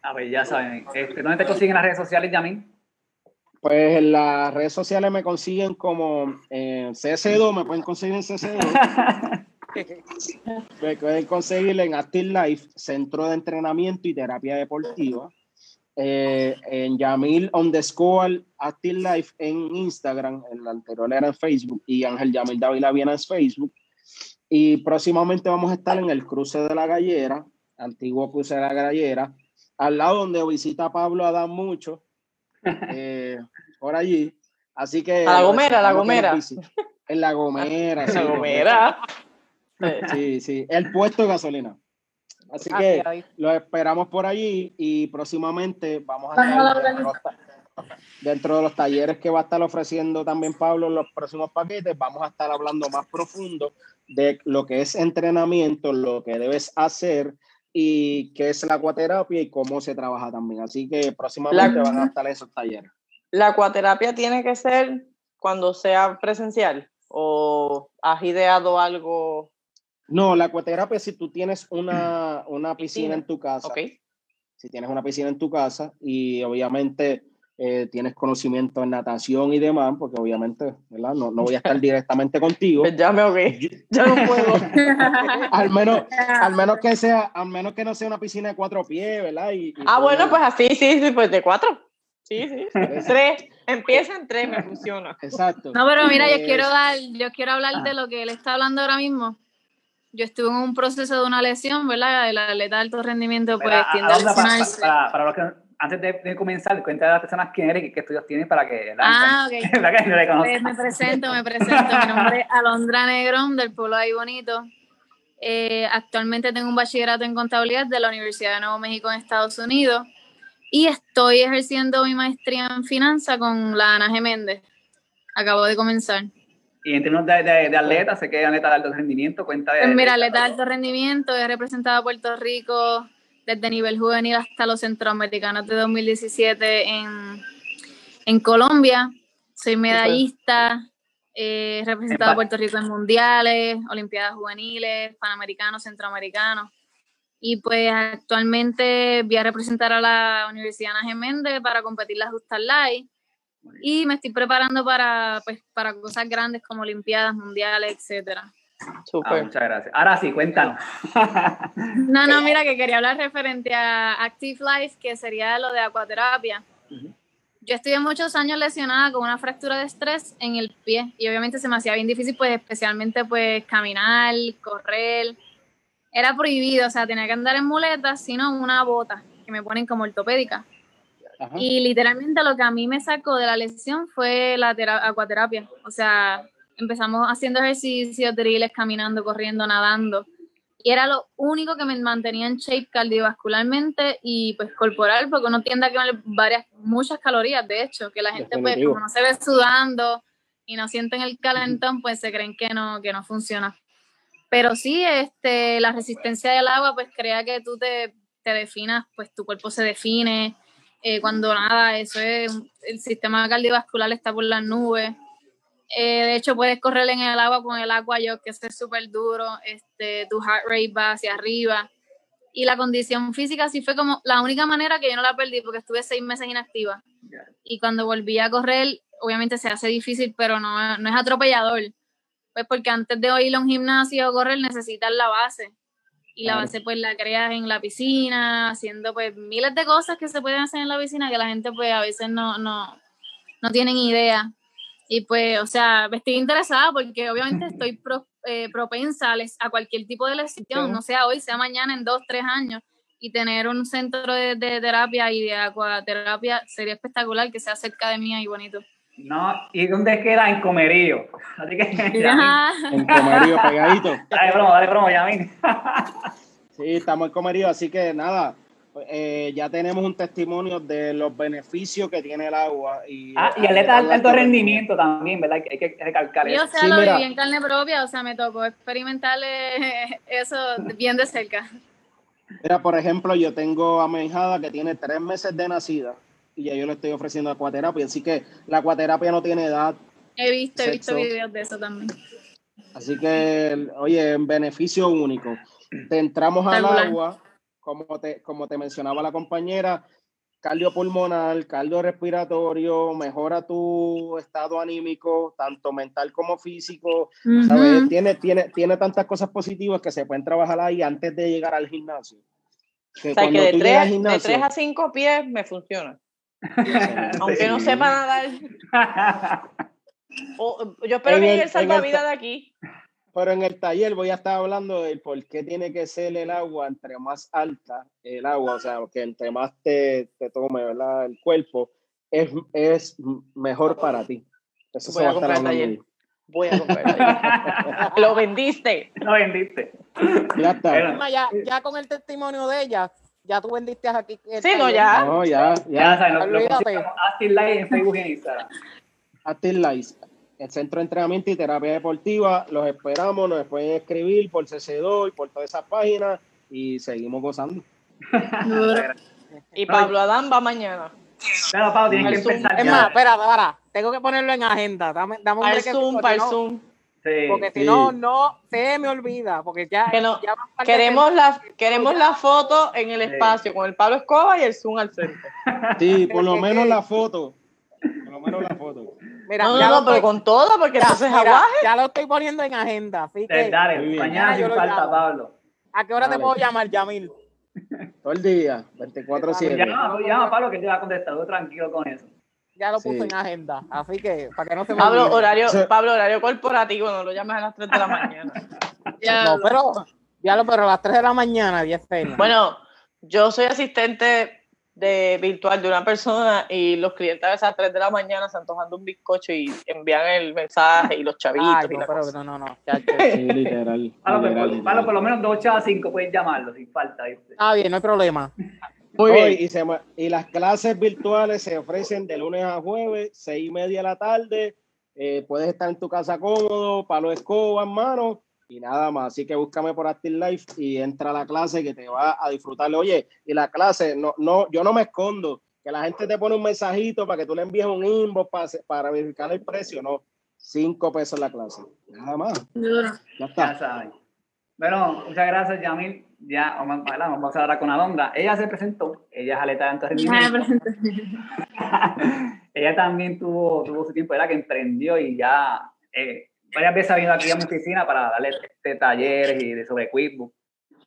A ver, ya saben. Este, ¿Dónde te consiguen las redes sociales, Yamin? Pues en las redes sociales me consiguen como eh, CC2, me pueden conseguir en CC2. me pueden conseguir en Active Life, Centro de Entrenamiento y Terapia Deportiva. Eh, en Yamil underscore Active Life en Instagram, en la anterior era en Facebook, y Ángel Yamil David Viena en Facebook. Y próximamente vamos a estar en el cruce de la gallera, antiguo cruce de la gallera, al lado donde visita Pablo Adán mucho eh, por allí. Así que. A la Gomera, la Gomera. En la Gomera. la Gomera. Sí, sí. El puesto de gasolina. Así que lo esperamos por allí y próximamente vamos a estar dentro de, los, talleres que va a estar ofreciendo también Pablo en los próximos paquetes. Vamos a estar hablando más profundo de lo que es entrenamiento, lo que debes hacer y qué es la acuaterapia y cómo se trabaja también. Así que próximamente van a estar esos talleres. ¿La acuaterapia tiene que ser cuando sea presencial o has ideado algo? No, la acuaterapia si tú tienes una, una piscina en tu casa. Okay. Si tienes una piscina en tu casa y obviamente eh, tienes conocimiento en natación y demás, porque obviamente, ¿verdad? No, no voy a estar directamente contigo. Pues ya me ahogué, ya no puedo. al, menos, al, menos que sea, al menos que no sea una piscina de cuatro pies, ¿verdad? Y, ah, bueno, pues así, sí, sí, pues de cuatro. Sí, sí. Tres. Empieza en tres, me funciona. Exacto. No, pero mira, yo quiero pues, dar, yo quiero hablar de lo que él está hablando ahora mismo. Yo estuve en un proceso de una lesión, ¿verdad? El atleta de alto rendimiento, pues tiende a lesionarse. Para, para, los que antes de, comenzar, cuenta a las personas quién eres y qué estudios tienes para que Ah, ok. pues me presento, me presento. Mi nombre es Alondra Negrón, del pueblo ahí bonito. Eh, actualmente tengo un bachillerato en contabilidad de la Universidad de Nuevo México en Estados Unidos y estoy ejerciendo mi maestría en finanzas con la Ana G. Méndez. Acabo de comenzar. Y en términos de, de, atleta, sé que atleta de alto rendimiento, cuenta de... Pues mira, atleta de alto rendimiento, he representado a Puerto Rico desde nivel juvenil hasta los centroamericanos de 2017 en, en Colombia. Soy medallista, he representado a Puerto Rico en mundiales, olimpiadas juveniles, panamericanos, centroamericanos. Y pues actualmente voy a representar a la Universidad Ana Geméndez para competir la Justa Live. Y me estoy preparando para, pues, para cosas grandes como Olimpiadas, Mundiales, etcétera. Ah, muchas gracias. Ahora sí, cuéntanos. no, no, mira, que quería hablar referente a Active Life, que sería lo de acuaterapia. Yo estuve muchos años lesionada con una fractura de estrés en el pie y obviamente se me hacía bien difícil, pues especialmente pues caminar, correr. Era prohibido, o sea, tenía que andar en muletas, sino una bota que me ponen como ortopédica. Y literalmente lo que a mí me sacó de la lesión fue la acuaterapia. O sea, empezamos haciendo ejercicios, drills, caminando, corriendo, nadando. Y era lo único que me mantenía en shape cardiovascularmente y pues corporal, porque uno tiende a quemar varias, muchas calorías, de hecho, que la gente pues como no se ve sudando y no sienten el calentón, pues se creen que no, que no funciona. Pero sí, este, la resistencia del agua pues crea que tú te, te definas, pues tu cuerpo se define, eh, cuando nada, eso es, el sistema cardiovascular está por las nubes eh, de hecho, puedes correr en el agua con el agua yo, que es súper duro, este, tu heart rate va hacia arriba. Y la condición física sí fue como la única manera que yo no la perdí, porque estuve seis meses inactiva. Y cuando volví a correr, obviamente se hace difícil, pero no, no es atropellador. Pues porque antes de ir a un gimnasio o correr necesitas la base. Y la base pues la creas en la piscina, haciendo pues miles de cosas que se pueden hacer en la piscina que la gente pues a veces no, no, no tienen idea. Y pues, o sea, me estoy interesada porque obviamente estoy eh, propensa a, cualquier tipo de lesión, no sea hoy, sea mañana, en dos, tres años. Y tener un centro de, terapia y de acuaterapia sería espectacular, que sea cerca de mí y bonito. No, ¿y dónde queda? En Comerío. Así que, en Comerío, pegadito. Dale promo, dale promo, Yamin. sí, estamos en Comerío, así que nada, eh, ya tenemos un testimonio de los beneficios que tiene el agua. Y, ah, y atletas de alto rendimiento también, ¿verdad? Hay que recalcar eso. Yo, o sea, lo viví en carne propia, o sea, me tocó experimentarle eso bien de cerca. Mira, por ejemplo, yo tengo a mi hijada que tiene tres meses de nacida y ya yo le estoy ofreciendo acuaterapia, así que la acuaterapia no tiene edad. He visto, he visto videos de eso también. Así que, oye, en beneficio único. Te entramos al agua, como te, como te mencionaba la compañera, cardiopulmonar, cardiorrespiratorio, mejora tu estado anímico, tanto mental como físico. Tiene, tiene, tiene tantas cosas positivas que se pueden trabajar ahí antes de llegar al gimnasio. o sea, que de 3, de 3 a 5 pies me funciona. Aunque no sepa nadar. yo espero que llegue el salvavidas de aquí. Pero en el taller voy a estar hablando de por qué tiene que ser el agua entre más alta el agua, o sea, que entre más te, te tome ¿verdad? el cuerpo, es, es mejor para ti. Eso voy a comprar el taller. Voy a comprar Lo vendiste. Lo vendiste. Ya está. Ya, ya con el testimonio de ella, ya tú vendiste aquí. Sí, no, ya. No, ya, ya. ya lo, en Facebook y Instagram. El Centro de Entrenamiento y Terapia Deportiva. Los esperamos, nos pueden escribir por CC2 y por todas esas páginas y seguimos gozando. y Pablo Adán va mañana. Pero Pablo, tienes que empezar. Es más, espera, espera, tengo que ponerlo en agenda. Dame, dame un para Zoom, para el Zoom. Porque si no, no se me olvida, porque ya, queremos la queremos la foto en el espacio con el Pablo Escoba y el zoom al centro. Sí, por lo menos la foto. Por lo menos la foto. Mira, no, ya no, pero con todo, porque ya, entonces mira, Ya lo estoy poniendo en agenda. Así que, dale, mañana sin falta, Pablo. ¿A qué hora te puedo llamar, Yamil? Todo el día, 24-7. Llama, llama, Pablo, que te va a contestar. tranquilo con eso ya lo puse en agenda, así que para que no se me Pablo, horario, Pablo, horario corporativo, no lo llames a las 3 de la mañana. no, pero, ya lo, pero a las 3 de la mañana, 10 pena. Bueno, yo soy asistente de virtual de una persona y los clientes a veces a las 3 de la mañana se antojando un bizcocho y envían el mensaje y los chavitos. Ay, no, pero no, no, no. sí, literal. Pablo, Pablo, por lo menos de 8 a 5 pueden llamarlo sin falta. Ah, bien, no hay problema. Muy bien. Y, las clases virtuales se ofrecen de lunes a jueves, seis y media de la tarde. Eh, puedes estar en tu casa cómodo, palo de escoba en mano y nada más. Así que búscame por Active Life y entra a la clase que te va a disfrutar. Oye, y la clase, no, no, yo no me escondo. Que la gente te pone un mensajito para que tú le envíes un inbox para, para verificar el precio. No, cinco pesos la clase. Nada más. Ya está. Bueno, muchas gracias, Yamil ya vamos, vamos ahora con Alondra. Ella se presentó, ella es aleta de alto rendimiento. ella también tuvo, tuvo su tiempo, era que emprendió y ya eh, varias veces ha venido aquí a mi oficina para darle este, talleres y de sobre QuickBook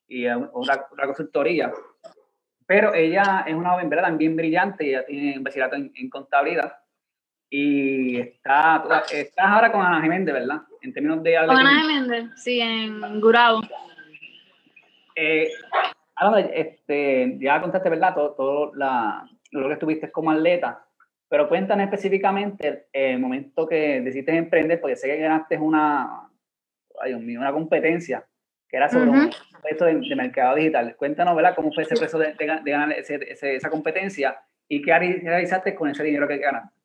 y otra, consultoría. Pero ella es una joven también brillante, ella tiene un bachillerato en, contabilidad y está, estás ahora con Ana Jiménez, ¿verdad? En términos de... Con Ana Jiménez, sí, en Gurabo. Eh, este, ya contaste, ¿verdad? Todo, todo lo que estuviste como atleta, pero cuéntame específicamente el, momento que decidiste emprender, porque sé que ganaste una, ay Dios mío, una competencia que era sobre un proyecto de, mercado digital. Cuéntanos, ¿verdad? ¿Cómo fue ese proceso de, ganar esa competencia y qué realizaste con ese dinero que ganaste?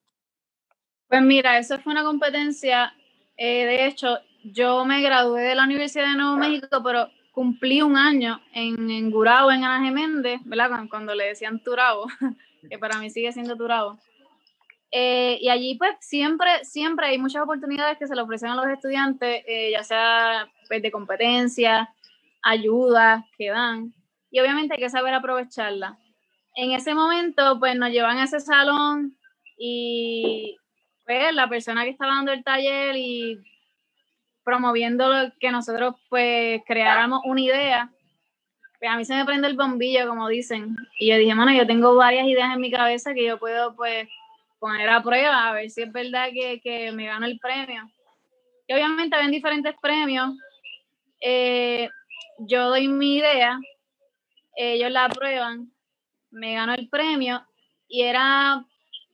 Pues mira, eso fue una competencia. Eh, de hecho, yo me gradué de la Universidad de Nuevo México, pero cumplí un año en, en Gurabo, en Ana Geméndez, ¿verdad? Cuando le decían Turabo, que para mí sigue siendo Turabo. Eh, y allí pues siempre, siempre hay muchas oportunidades que se le ofrecen a los estudiantes, eh, ya sea pues, de competencia, ayuda que dan, y obviamente hay que saber aprovecharla. En ese momento pues nos llevan a ese salón y pues la persona que estaba dando el taller y promoviendo que nosotros pues creáramos una idea. Pues a mí se me prende el bombillo, como dicen. Y yo dije, bueno, yo tengo varias ideas en mi cabeza que yo puedo pues poner a prueba, a ver si es verdad que, que me gano el premio. Y obviamente ven diferentes premios. Eh, yo doy mi idea, ellos la aprueban, me gano el premio y era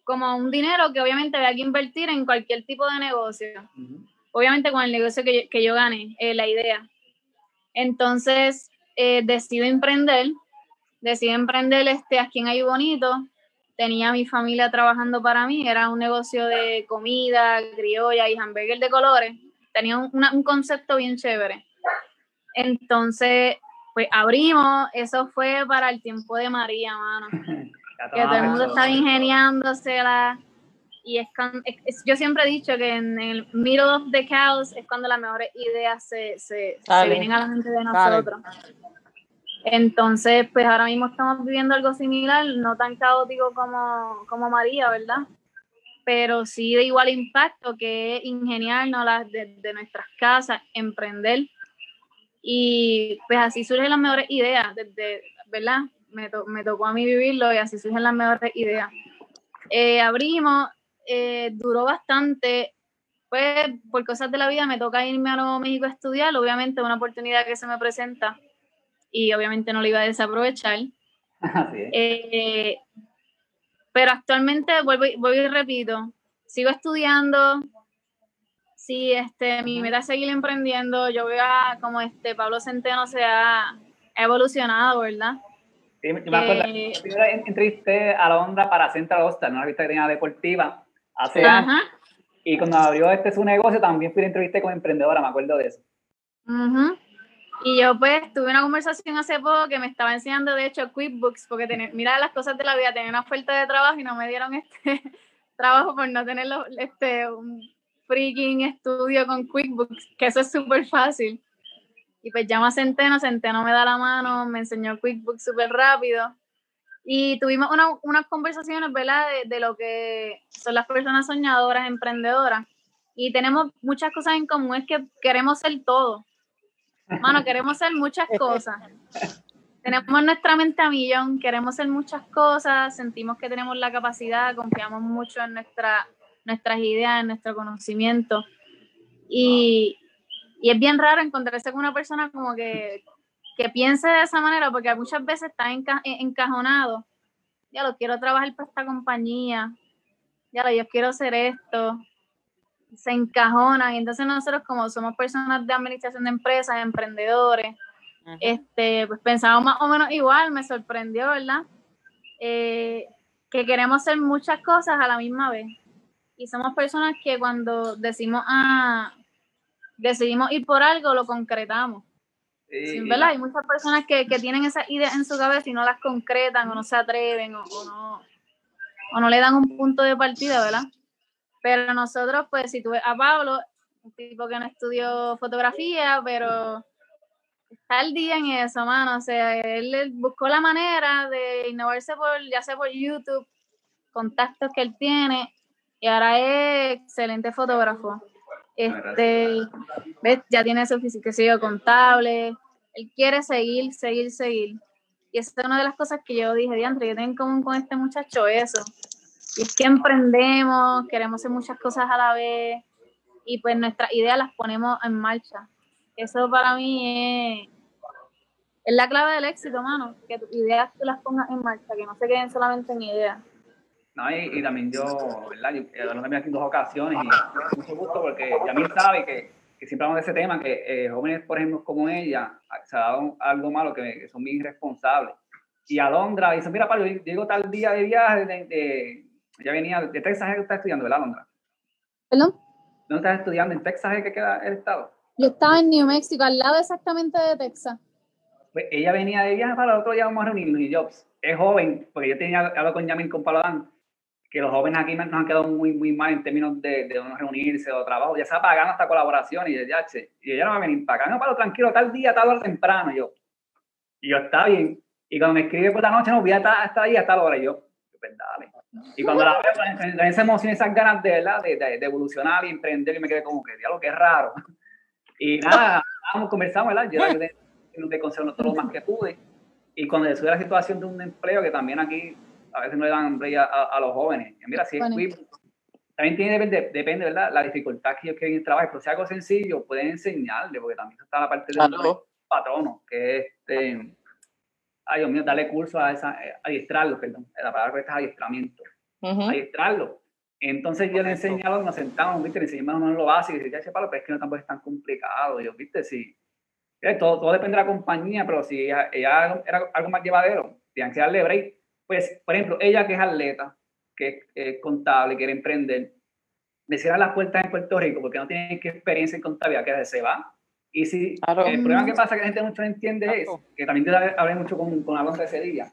como un dinero que obviamente había que invertir en cualquier tipo de negocio. Obviamente con el negocio que yo, gané, eh, la idea. Entonces, eh, decido emprender, decido emprender este, aquí en Ay Bonito. Tenía mi familia trabajando para mí, era un negocio de comida, criolla y hamburger de colores. Tenía un, un concepto bien chévere. Entonces, pues abrimos, eso fue para el tiempo de María, mano. que todo el mundo estaba ingeniándosela. Y es, yo siempre he dicho que en el middle of the chaos es cuando las mejores ideas se, se, vienen a la mente de nosotros. Entonces, pues ahora mismo estamos viviendo algo similar, no tan caótico como, como María, ¿verdad? Pero sí de igual impacto que es ingeniarnos las de, de nuestras casas, emprender. Y pues así surgen las mejores ideas, desde, ¿verdad? Me, me, tocó a mí vivirlo y así surgen las mejores ideas. Eh, abrimos, eh, duró bastante, pues por cosas de la vida me toca irme a Nuevo México a estudiar, obviamente una oportunidad que se me presenta y obviamente no la iba a desaprovechar. Eh, pero actualmente vuelvo, vuelvo y repito, sigo estudiando, sí, este, mi meta es seguir emprendiendo, yo veo a, como este Pablo Centeno se ha evolucionado, ¿verdad? Sí, me acuerdo, eh, primero entrevisté a Londra para Central Hostel, una revista que tenía deportiva, hace años. Y cuando abrió este su negocio, también fui a entrevisté con emprendedora, me acuerdo de eso. Y yo pues tuve una conversación hace poco que me estaba enseñando de hecho QuickBooks, porque tener, mira las cosas de la vida, tenía una oferta de trabajo y no me dieron este trabajo por no tener este, un freaking estudio con QuickBooks, que eso es súper fácil. Y pues llama a Centeno, Centeno me da la mano, me enseñó QuickBooks súper rápido. Y tuvimos unas conversaciones, ¿verdad? De, lo que son las personas soñadoras, emprendedoras. Y tenemos muchas cosas en común, es que queremos ser todo. Mano, queremos ser muchas cosas. Tenemos nuestra mente a millón, queremos ser muchas cosas, sentimos que tenemos la capacidad, confiamos mucho en nuestra, nuestras ideas, en nuestro conocimiento. Y, y es bien raro encontrarse con una persona como que, que piense de esa manera, porque muchas veces está encajonado. Ya lo quiero trabajar para esta compañía, ya lo yo quiero hacer esto. Se encajonan. Y entonces nosotros, como somos personas de administración de empresas, emprendedores, este, pues pensamos más o menos igual, me sorprendió, ¿verdad? Eh, que queremos hacer muchas cosas a la misma vez. Y somos personas que cuando decimos, ah, decidimos ir por algo, lo concretamos. ¿verdad? Hay muchas personas que, que, tienen esas ideas en su cabeza y no las concretan o no se atreven o, no, o no le dan un punto de partida, ¿verdad? Pero nosotros, pues, si tú ves a Pablo, un tipo que no estudió fotografía, pero está al día en eso, mano. O sea, él buscó la manera de innovarse por, ya sea por YouTube, contactos que él tiene, y ahora es excelente fotógrafo. Este, ¿ves? Ya tiene su físico contable. Él quiere seguir, seguir, seguir. Y esa es una de las cosas que yo dije, diantre, yo tengo en común con este muchacho eso. Y es que emprendemos, queremos hacer muchas cosas a la vez y pues nuestras ideas las ponemos en marcha. Eso para mí es, la clave del éxito, mano, que tus ideas tú las pongas en marcha, que no se queden solamente en ideas. No, y, también yo, ¿verdad? Yo también aquí en dos ocasiones y mucho gusto porque mí sabe que, que siempre hablamos de ese tema, que eh, jóvenes, por ejemplo, como ella, se ha dado algo malo, que, son bien irresponsables. Y Alondra dice, mira, Pablo, yo llego tal día de viaje, de, ya venía de Texas, que está estudiando, ¿verdad, Alondra? ¿Perdón? ¿Dónde estás estudiando? ¿En Texas que queda el estado? Yo estaba en New Mexico, al lado exactamente de Texas. Pues ella venía de viaje para el otro día, vamos a reunirnos y yo, es joven, porque yo tenía hablado con Yamil, con Paladán, que los jóvenes aquí nos han quedado muy, muy mal en términos de, de reunirse o trabajo. Ya se ha pagado hasta colaboración y ya, che, y ella no va a venir para acá, no, para tranquilo, tal día, tal hora temprano. Y yo, y yo, está bien. Y cuando me escribe por la noche, no, voy a estar, hasta ahí a tal hora. Y yo, pues dale. Y cuando la veo, pues, esa emoción, esas ganas de, ¿verdad? De, de, evolucionar y emprender, y me quedé como que, diablo, qué raro. Y nada, vamos, conversamos, ¿verdad? Yo de, de consejo todo lo más que pude. Y cuando le sube la situación de un empleo, que también aquí a veces no le dan a, a, los jóvenes. mira, si es también tiene, depende, depende, ¿verdad? La dificultad que ellos quieren trabajar, pero si algo sencillo, pueden enseñarle, porque también está la parte del patrono, que es, este, ay Dios mío, darle curso a esa, adiestrarlo, perdón, la palabra correcta es adiestramiento. a adiestrarlo. Entonces yo le enseñaba, nos sentamos, ¿viste? Le enseñamos lo básico y decía, ya palo, pero es que no tampoco es tan complicado. yo, ¿viste? Sí. Todo, todo depende de la compañía, pero si ella, ella era algo más llevadero, tenían que darle break. Pues, por ejemplo, ella que es atleta, que es contable, quiere emprender, me cierran las puertas en Puerto Rico porque no tienen experiencia en contabilidad, que se va. Y si el problema que pasa que la gente mucho no entiende es, que también te hablé mucho con, con Alonso ese día,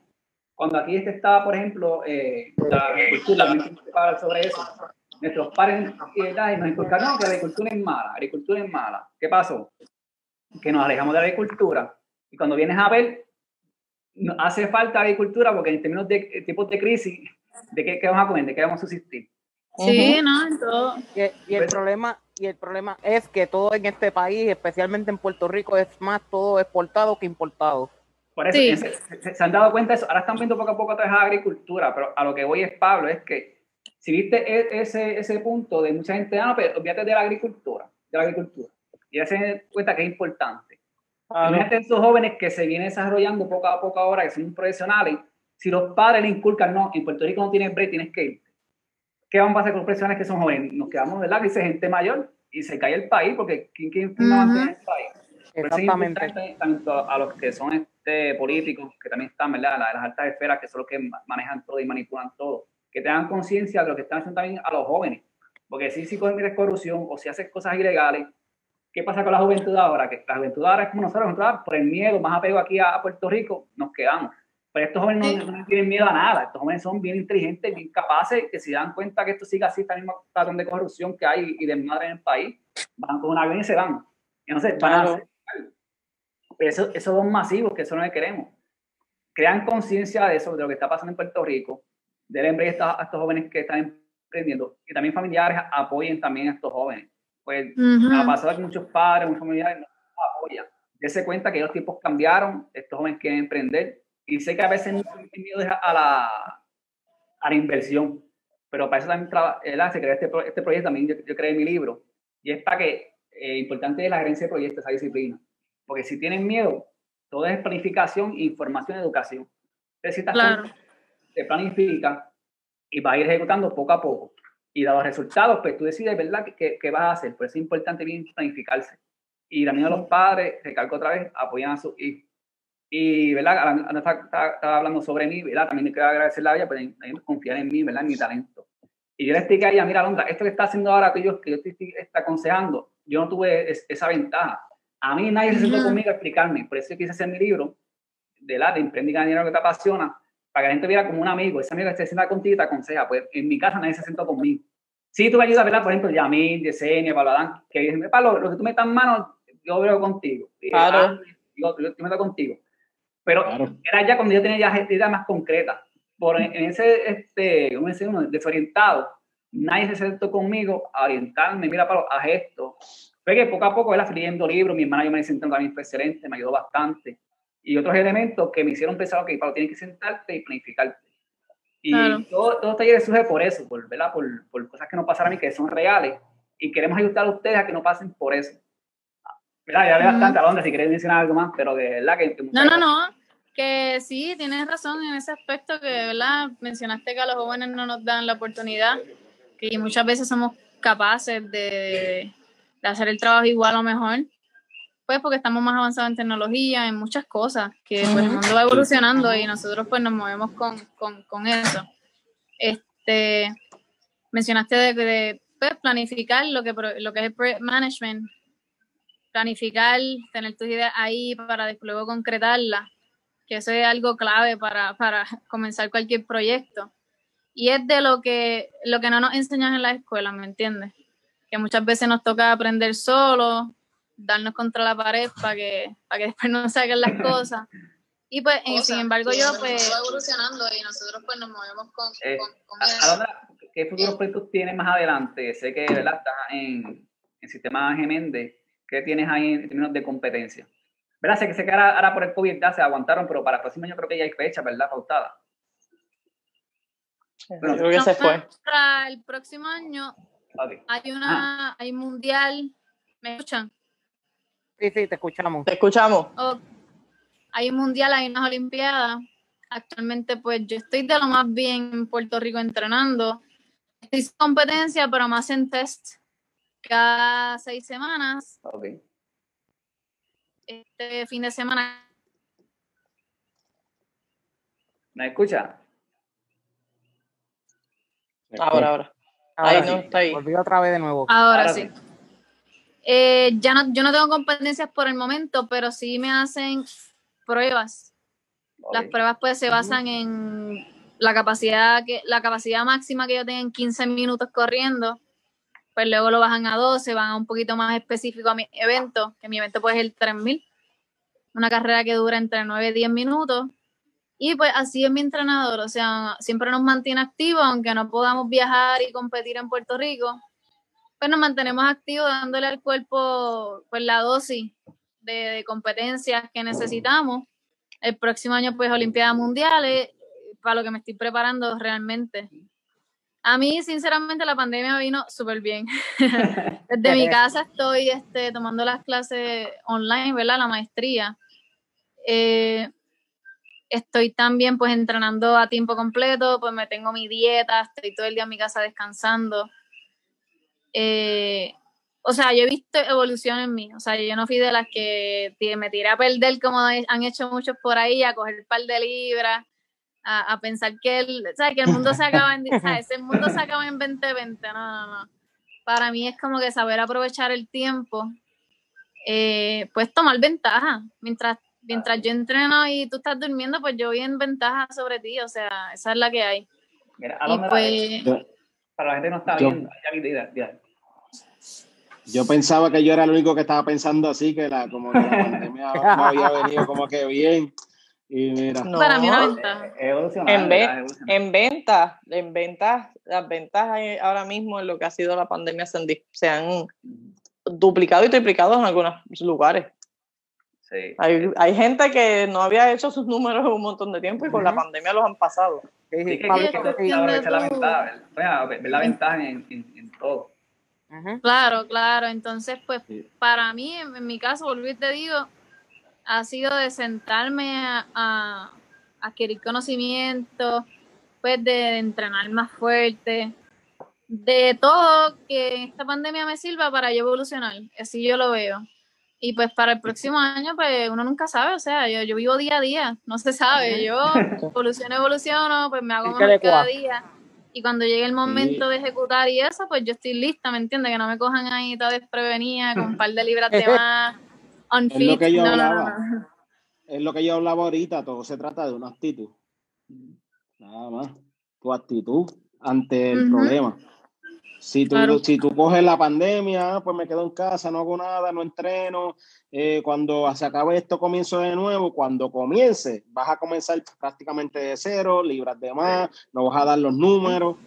cuando aquí este estaba, por ejemplo, eh, la agricultura, sobre eso, nuestros padres nos inculcaron no, que la agricultura es mala, la agricultura es mala. ¿Qué pasó? Que nos alejamos de la agricultura y cuando vienes a ver, hace falta agricultura porque en términos de tipos de crisis, ¿de qué, qué, vamos a comer? ¿De qué vamos a subsistir? Sí, no, en todo. Y, y, el pues problema, y el problema es que todo en este país, especialmente en Puerto Rico, es más todo exportado que importado. Por eso se, han dado cuenta de eso. Ahora están viendo poco a poco toda esa agricultura, pero a lo que voy es, Pablo, es que si viste e, ese, ese punto de mucha gente, ah, no, pero olvídate de la agricultura, de la agricultura. Y ya se cuenta que es importante. Imagínate esos jóvenes que se vienen desarrollando poco a poco ahora, que son profesionales, si los padres le inculcan, no, en Puerto Rico no tienes break, tienes que ir. ¿Qué vamos a hacer con los profesionales que son jóvenes? Nos quedamos, ¿verdad? Dice gente mayor y se cae el país, porque ¿quién, quién, va a mantener el país? Exactamente. Tanto a los que son este, políticos, que también están, ¿verdad? Las, las altas esferas, que son los que manejan todo y manipulan todo, que tengan conciencia de lo que están haciendo también a los jóvenes. Porque si, si cometes corrupción o si haces cosas ilegales, ¿qué pasa con la juventud ahora? Que la juventud ahora es como nosotros, por el miedo, más apego aquí a, Puerto Rico, nos quedamos. Pero estos jóvenes no, tienen miedo a nada, estos jóvenes son bien inteligentes, bien capaces, que si dan cuenta que esto sigue así, esta misma patrón de corrupción que hay y de madre en el país, van con una avión y se van. Entonces, van a eso, esos son masivos, que eso no le queremos. Crean conciencia de eso, de lo que está pasando en Puerto Rico, del empleo a estos jóvenes que están emprendiendo y también familiares apoyen también a estos jóvenes. Pues ha pasado que muchos padres, muchos familiares no apoyan. se cuenta que los tiempos cambiaron, estos jóvenes quieren emprender y sé que a veces no tienen miedo a la, a la inversión, pero para eso también se creó este, este proyecto, también yo, creé mi libro y es para que, eh, importante es la gerencia de proyectos, esa disciplina porque si tienen miedo, todo es planificación, información, educación. Entonces, si te planifica y va a ir ejecutando poco a poco. Y dado resultados, pues tú decides, ¿verdad?, qué, qué vas a hacer. Por eso es importante bien planificarse. Y también a los padres, recalco otra vez, apoyan a sus hijos. Y, ¿verdad? Estaba hablando sobre mí, ¿verdad? También quiero agradecerle a ella, pero también confiar en mí, ¿verdad? En mi talento. Y yo le expliqué a ella, mira, Londra, esto que está haciendo ahora que yo, que yo te estoy aconsejando, yo no tuve esa ventaja. A mí nadie se sentó conmigo a explicarme, por eso quise hacer mi libro de la de Emprende y dinero que te apasiona, para que la gente viera como un amigo, ese amigo que se sienta contigo y te aconseja. Pues en mi casa nadie se sentó conmigo. Sí, tú me ayudas, ¿verdad? Por ejemplo, Yamil, Yesenia, Paladán, que dicen, Pablo, lo que tú metas en mano, yo veo contigo. Claro. Ah, yo, yo, meto contigo. Pero era ya cuando yo tenía ya ideas más concretas. Por en ese, este, ¿cómo decir uno? Desorientado, nadie se sentó conmigo a orientarme, mira, Pablo, haz esto, fue que poco a poco, él leyendo libros, mi hermana yo me senté también fue excelente, me ayudó bastante. Y otros elementos que me hicieron pensar, ok, Pablo, tienes que sentarte y planificarte. Y todos todo los talleres surge por eso, por, ¿verdad? Por, por, cosas que no pasaron a mí, que son reales. Y queremos ayudar a ustedes a que no pasen por eso. ¿Verdad? Ya le bastante a dónde, si quieres mencionar algo más, pero de verdad que... no, no, no. Que sí, tienes razón en ese aspecto que, ¿verdad? Mencionaste que a los jóvenes no nos dan la oportunidad, que muchas veces somos capaces de de hacer el trabajo igual o mejor, pues porque estamos más avanzados en tecnología, en muchas cosas, que pues, el mundo va evolucionando y nosotros pues nos movemos con, con, con eso. Este, mencionaste de, pues, planificar lo que, lo que es el management, planificar, tener tus ideas ahí para luego concretarlas, que eso es algo clave para, para comenzar cualquier proyecto. Y es de lo que, lo que no nos enseñan en la escuela, ¿me entiendes? que muchas veces nos toca aprender solo, darnos contra la pared para que, para que después no saquen las cosas. Y pues, sin embargo, yo pues... evolucionando y nosotros pues nos movemos con, eh, con, ¿Qué futuros proyectos tienes más adelante? Sé que ¿verdad? estás en el sistema Geméndez. ¿Qué tienes ahí en términos de competencia? ¿Verdad? Sé que, sé que ahora, por el COVID ya se aguantaron, pero para el próximo año creo que ya hay fecha, ¿verdad? Pautada. Bueno, creo que se fue. Para el próximo año hay una, ah. hay mundial, ¿me escuchan? Sí, sí, te escuchamos. Te escuchamos. hay un mundial, hay unas olimpiadas, Actualmente, pues yo estoy de lo más bien en Puerto Rico entrenando. Estoy competencia, pero más en test cada seis semanas. Ok. Este fin de semana. ¿Me escucha? Ahora, ahora. Ahora Ahí sí, no, está ahí. Volví otra vez de nuevo. Ahora, Ahora sí. sí. Eh, ya no, yo no tengo competencias por el momento, pero sí me hacen pruebas. Las pruebas pues se basan en la capacidad que la capacidad máxima que yo tenga en 15 minutos corriendo. Pues luego lo bajan a 12, van a un poquito más específico a mi evento, que mi evento pues es el 3000. Una carrera que dura entre 9 y 10 minutos. Y pues así es mi entrenador, o sea, siempre nos mantiene activos, aunque no podamos viajar y competir en Puerto Rico. Pues nos mantenemos activos dándole al cuerpo pues la dosis de, de competencias que necesitamos. El próximo año pues Olimpiadas Mundiales, para lo que me estoy preparando realmente. A mí, sinceramente, la pandemia vino súper bien. Desde mi casa estoy este, tomando las clases online, ¿verdad? La maestría. Eh, estoy también pues entrenando a tiempo completo, pues me tengo mi dieta, estoy todo el día en mi casa descansando. Eh, o sea, yo he visto evolución en mí, o sea, yo no fui de las que me tiré a perder como han hecho muchos por ahí, a coger un par de libras, a, a pensar que el, ¿sabes? que el mundo se acaba en, ¿sabes? el mundo se acaba en 2020, no, no, no. Para mí es como que saber aprovechar el tiempo, eh, pues tomar ventaja. Mientras, mientras yo entreno y tú estás durmiendo, pues yo voy en ventaja sobre ti, o sea, esa es la que hay. Mira, Y pues, Yo, para la gente que no está yo- viendo, ya, mira, mira. Yo pensaba que yo era el único que estaba pensando así, que la, como que la pandemia me había venido como que bien. Y mira, No. para mí una ventaja. Es En ¿verdad? Es evolucionar. En ventas, en ventas, las ventas ahora mismo en lo que ha sido la pandemia se han, se han duplicado y triplicado en algunos lugares. Sí. Hay, hay gente que no había hecho sus números en un montón de tiempo y con la Ujú. pandemia los han pasado. Sí, sí, Sí, que, que, aprovechar la ventaja, ver- bueno, ver la ventaja en, en, en todo. Claro, claro. Entonces, pues Sí. para mí, en, en mi caso, volví te digo, ha sido de sentarme a, a adquirir conocimiento, pues de entrenar más fuerte, de todo que esta pandemia me sirva para yo evolucionar. Así yo lo veo. Y pues para el próximo año, pues uno nunca sabe, o sea, yo, yo vivo día a día, no se sabe, yo evoluciono, evoluciono, pues me hago mejor le cada día. Y cuando llegue el momento de ejecutar y eso, pues yo estoy lista, ¿me entiendes? Que no me cojan ahí toda desprevenida con un par de libras de más, on Es lo que yo no, no, no, hablaba. no. es lo que yo hablaba ahorita, todo se trata de una actitud. Nada más. Tu actitud ante el problema. Si tú, Claro. si tú coges la pandemia, pues me quedo en casa, no hago nada, no entreno. eh, cuando se acabe esto, comienzo de nuevo. Cuando comience, vas a comenzar prácticamente de cero, libras de más, no vas a dar los números.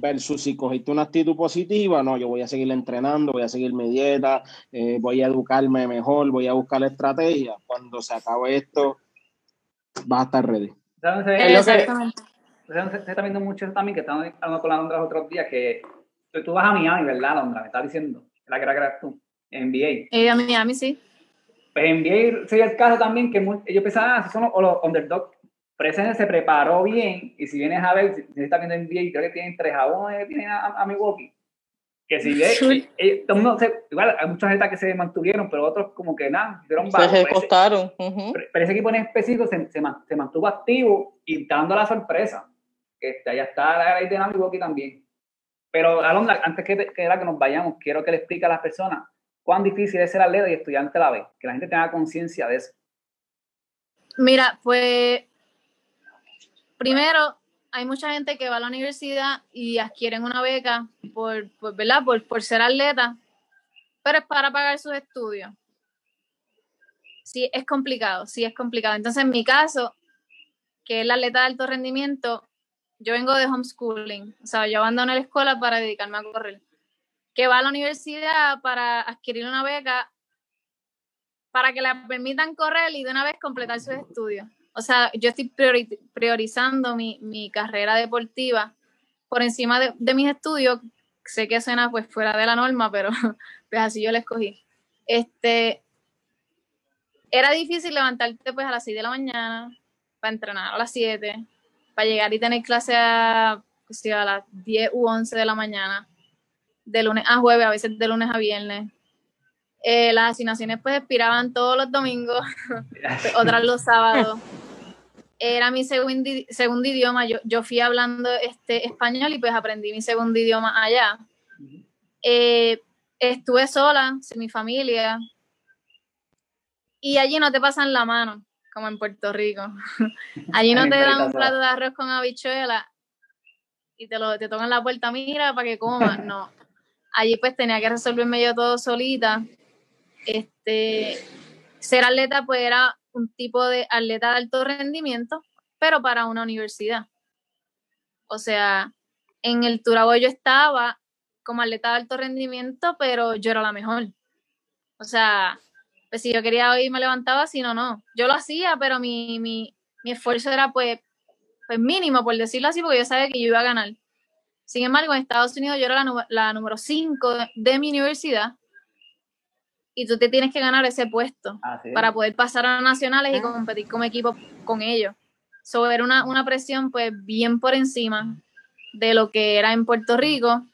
Versus si cogiste una actitud positiva, no, yo voy a seguir entrenando, voy a seguir mi dieta, eh, voy a educarme mejor, voy a buscar estrategias. Cuando se acabe esto, vas a estar ready. ¿Sabes? Se, Es lo que- Exactamente. se- se está viendo mucho eso también, que estamos hablando con la Londra los otros días, que tú, tú vas a Miami, ¿verdad, Londra? Me estás diciendo, la que era tú, en NBA. Eh, a mí sí. Pues en NBA sería el caso también que mu- ellos pensaban, ah, esos son los, los underdogs. Pero ese se preparó bien, y si vienes a ver, si, si estás viendo NBA, creo que tienen tres jabones que tienen a, a Milwaukee. Que si ves, Sí. eh, todo el mundo se- igual hay muchas gente que se mantuvieron, pero otros como que nada, dieron Se bajo. Pero ese- recostaron. ujú. pero pero ese equipo en específico se, se, se mantuvo activo y dando la sorpresa. Que está, ya está la ley de Milwaukee también. Pero, Alondra, antes que, que, era que nos vayamos, quiero que le explique a las personas cuán difícil es ser atleta y estudiante a la vez. Que la gente tenga conciencia de eso. Mira, pues primero hay mucha gente que va a la universidad y adquieren una beca por, por ¿verdad? Por, por ser atleta, pero es para pagar sus estudios. Sí, es complicado, sí es complicado. Entonces, en mi caso, que es la atleta de alto rendimiento, yo vengo de homeschooling, o sea, yo abandoné la escuela para dedicarme a correr. Que va a la universidad para adquirir una beca para que la permitan correr y de una vez completar sus estudios. O sea, yo estoy priori- priorizando mi, mi carrera deportiva por encima de, de mis estudios. Sé que suena pues fuera de la norma, pero pues así yo la escogí. Este, era difícil levantarte pues a las 6 de la mañana, para entrenar a las 7, para llegar y tener clase a, pues, a las 10 u 11 de la mañana, de lunes a jueves, a veces de lunes a viernes. Eh, las asignaciones pues expiraban todos los domingos, otras los sábados. Era mi segundo, segundo idioma, yo, yo fui hablando este español y pues aprendí mi segundo idioma allá. Eh, estuve sola, sin mi familia, y allí no te pasan la mano, como en Puerto Rico. allí no te dan un plato de arroz con habichuela y te, lo, te tocan la puerta, mira, para que comas. No. Allí pues tenía que resolverme yo todo solita. Este, ser atleta pues era un tipo de atleta de alto rendimiento, pero para una universidad. O sea, en el Turabo yo estaba como atleta de alto rendimiento, pero yo era la mejor. O sea, pues si yo quería hoy me levantaba, si no, no. Yo lo hacía, pero mi, mi, mi esfuerzo era pues, pues mínimo, por decirlo así, porque yo sabía que yo iba a ganar. Sin embargo, en Estados Unidos yo era la, la número 5 de, mi universidad y tú te tienes que ganar ese puesto ah, para poder pasar a nacionales y ah. competir como equipo con ellos. Sobre era una, una presión pues bien por encima de lo que era en Puerto Rico.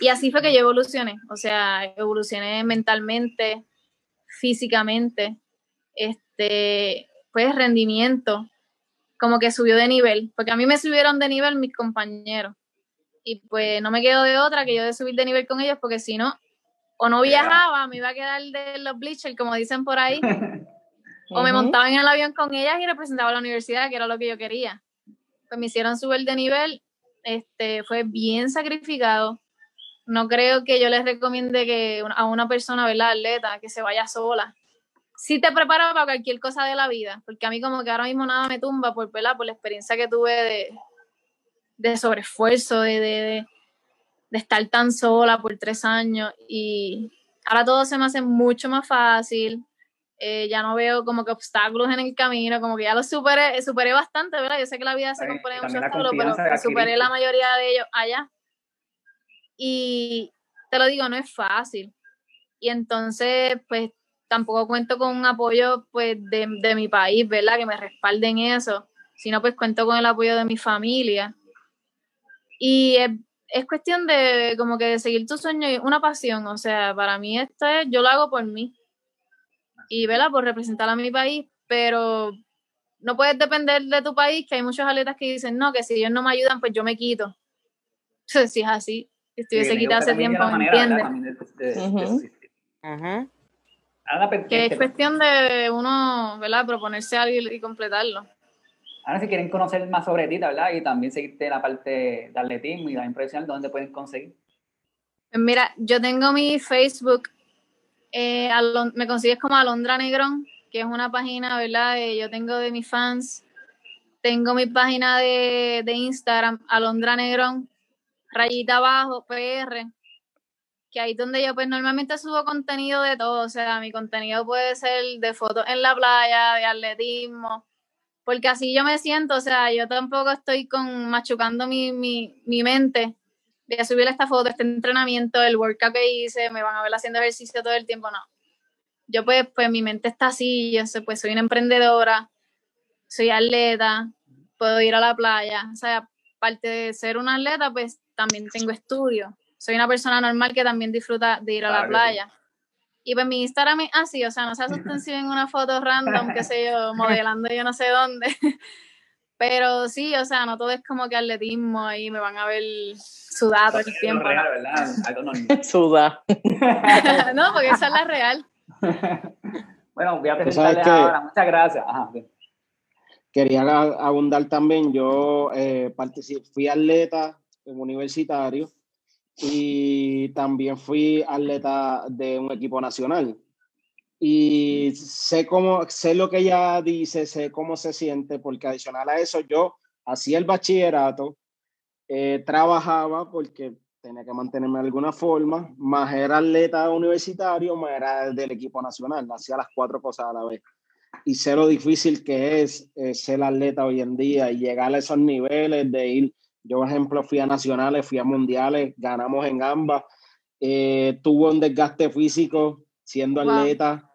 Y así fue que yo evolucioné, o sea, evolucioné mentalmente, físicamente, este, pues rendimiento, como que subió de nivel, porque a mí me subieron de nivel mis compañeros. Y pues no me quedo de otra que yo de subir de nivel con ellos, porque si no, o no viajaba, me iba a quedar de los bleachers, como dicen por ahí, o me montaba en el avión con ellas y representaba a la universidad, que era lo que yo quería. Pues me hicieron subir de nivel, este, fue bien sacrificado, no creo que yo les recomiende que a una persona, ¿verdad? Atleta, que se vaya sola. Sí te prepara para cualquier cosa de la vida, porque a mí como que ahora mismo nada me tumba por, ¿verdad? por la experiencia que tuve de, de sobreesfuerzo, de, de, de, estar tan sola por tres años y ahora todo se me hace mucho más fácil. Eh, ya no veo como que obstáculos en el camino, como que ya lo superé, superé bastante, ¿verdad? Yo sé que la vida se compone de muchos obstáculos, pero superé la mayoría de ellos allá. Y te lo digo, no es fácil. Y entonces, pues tampoco cuento con un apoyo pues de, de mi país, ¿verdad? Que me respalden eso, sino pues cuento con el apoyo de mi familia. Y es, es cuestión de como que de seguir tu sueño y una pasión, o sea, para mí esto es, yo lo hago por mí. Y, ¿verdad? Por representar a mi país, pero no puedes depender de tu país, que hay muchos atletas que dicen, no, que si ellos no me ayudan, pues yo me quito. Si es así, estuviese quitado hace tiempo, ¿me entiendes? Que es cuestión de uno, ¿verdad? Proponerse algo y, completarlo. Ahora, si quieren conocer más sobre ti, ¿verdad? Y también seguirte en la parte de atletismo y la impresión, ¿dónde pueden conseguir? Pues mira, yo tengo mi Facebook, eh, me consigues como Alondra Negrón, que es una página, ¿verdad? yo tengo de mis fans. Tengo mi página de, de Instagram, Alondra Negrón, rayita abajo, PR, que ahí es donde yo pues normalmente subo contenido de todo, o sea, mi contenido puede ser de fotos en la playa, de atletismo, porque así yo me siento, o sea, yo tampoco estoy con machucando mi, mi, mi mente. A subir esta foto, este entrenamiento, el workout que hice, me van a ver haciendo ejercicio todo el tiempo, no. Yo pues, pues mi mente está así, yo sé, pues soy una emprendedora, soy atleta, puedo ir a la playa, o sea, aparte de ser una atleta, pues también tengo estudio. Soy una persona normal que también disfruta de ir a la playa. Y pues mi Instagram es así, o sea, no se asusten si ven una foto random, qué sé yo, modelando yo no sé dónde. Pero sí, o sea, no todo es como que atletismo ahí me van a ver sudar todo el tiempo. Real, ¿verdad? Suda. no, porque esa es la real. bueno, voy a presentarle ahora. Muchas gracias. Quería abundar también, yo eh, fui atleta universitario y también fui atleta de un equipo nacional. Y sé cómo, sé lo que ella dice, sé cómo se siente, porque adicional a eso yo hacía el bachillerato, eh, trabajaba porque tenía que mantenerme de alguna forma, más era atleta universitario, más era del equipo nacional, hacía las cuatro cosas a la vez. Y sé lo difícil que es eh, ser atleta hoy en día y llegar a esos niveles de ir yo, por ejemplo, fui a nacionales, fui a mundiales, ganamos en ambas. Eh, tuvo un desgaste físico siendo atleta,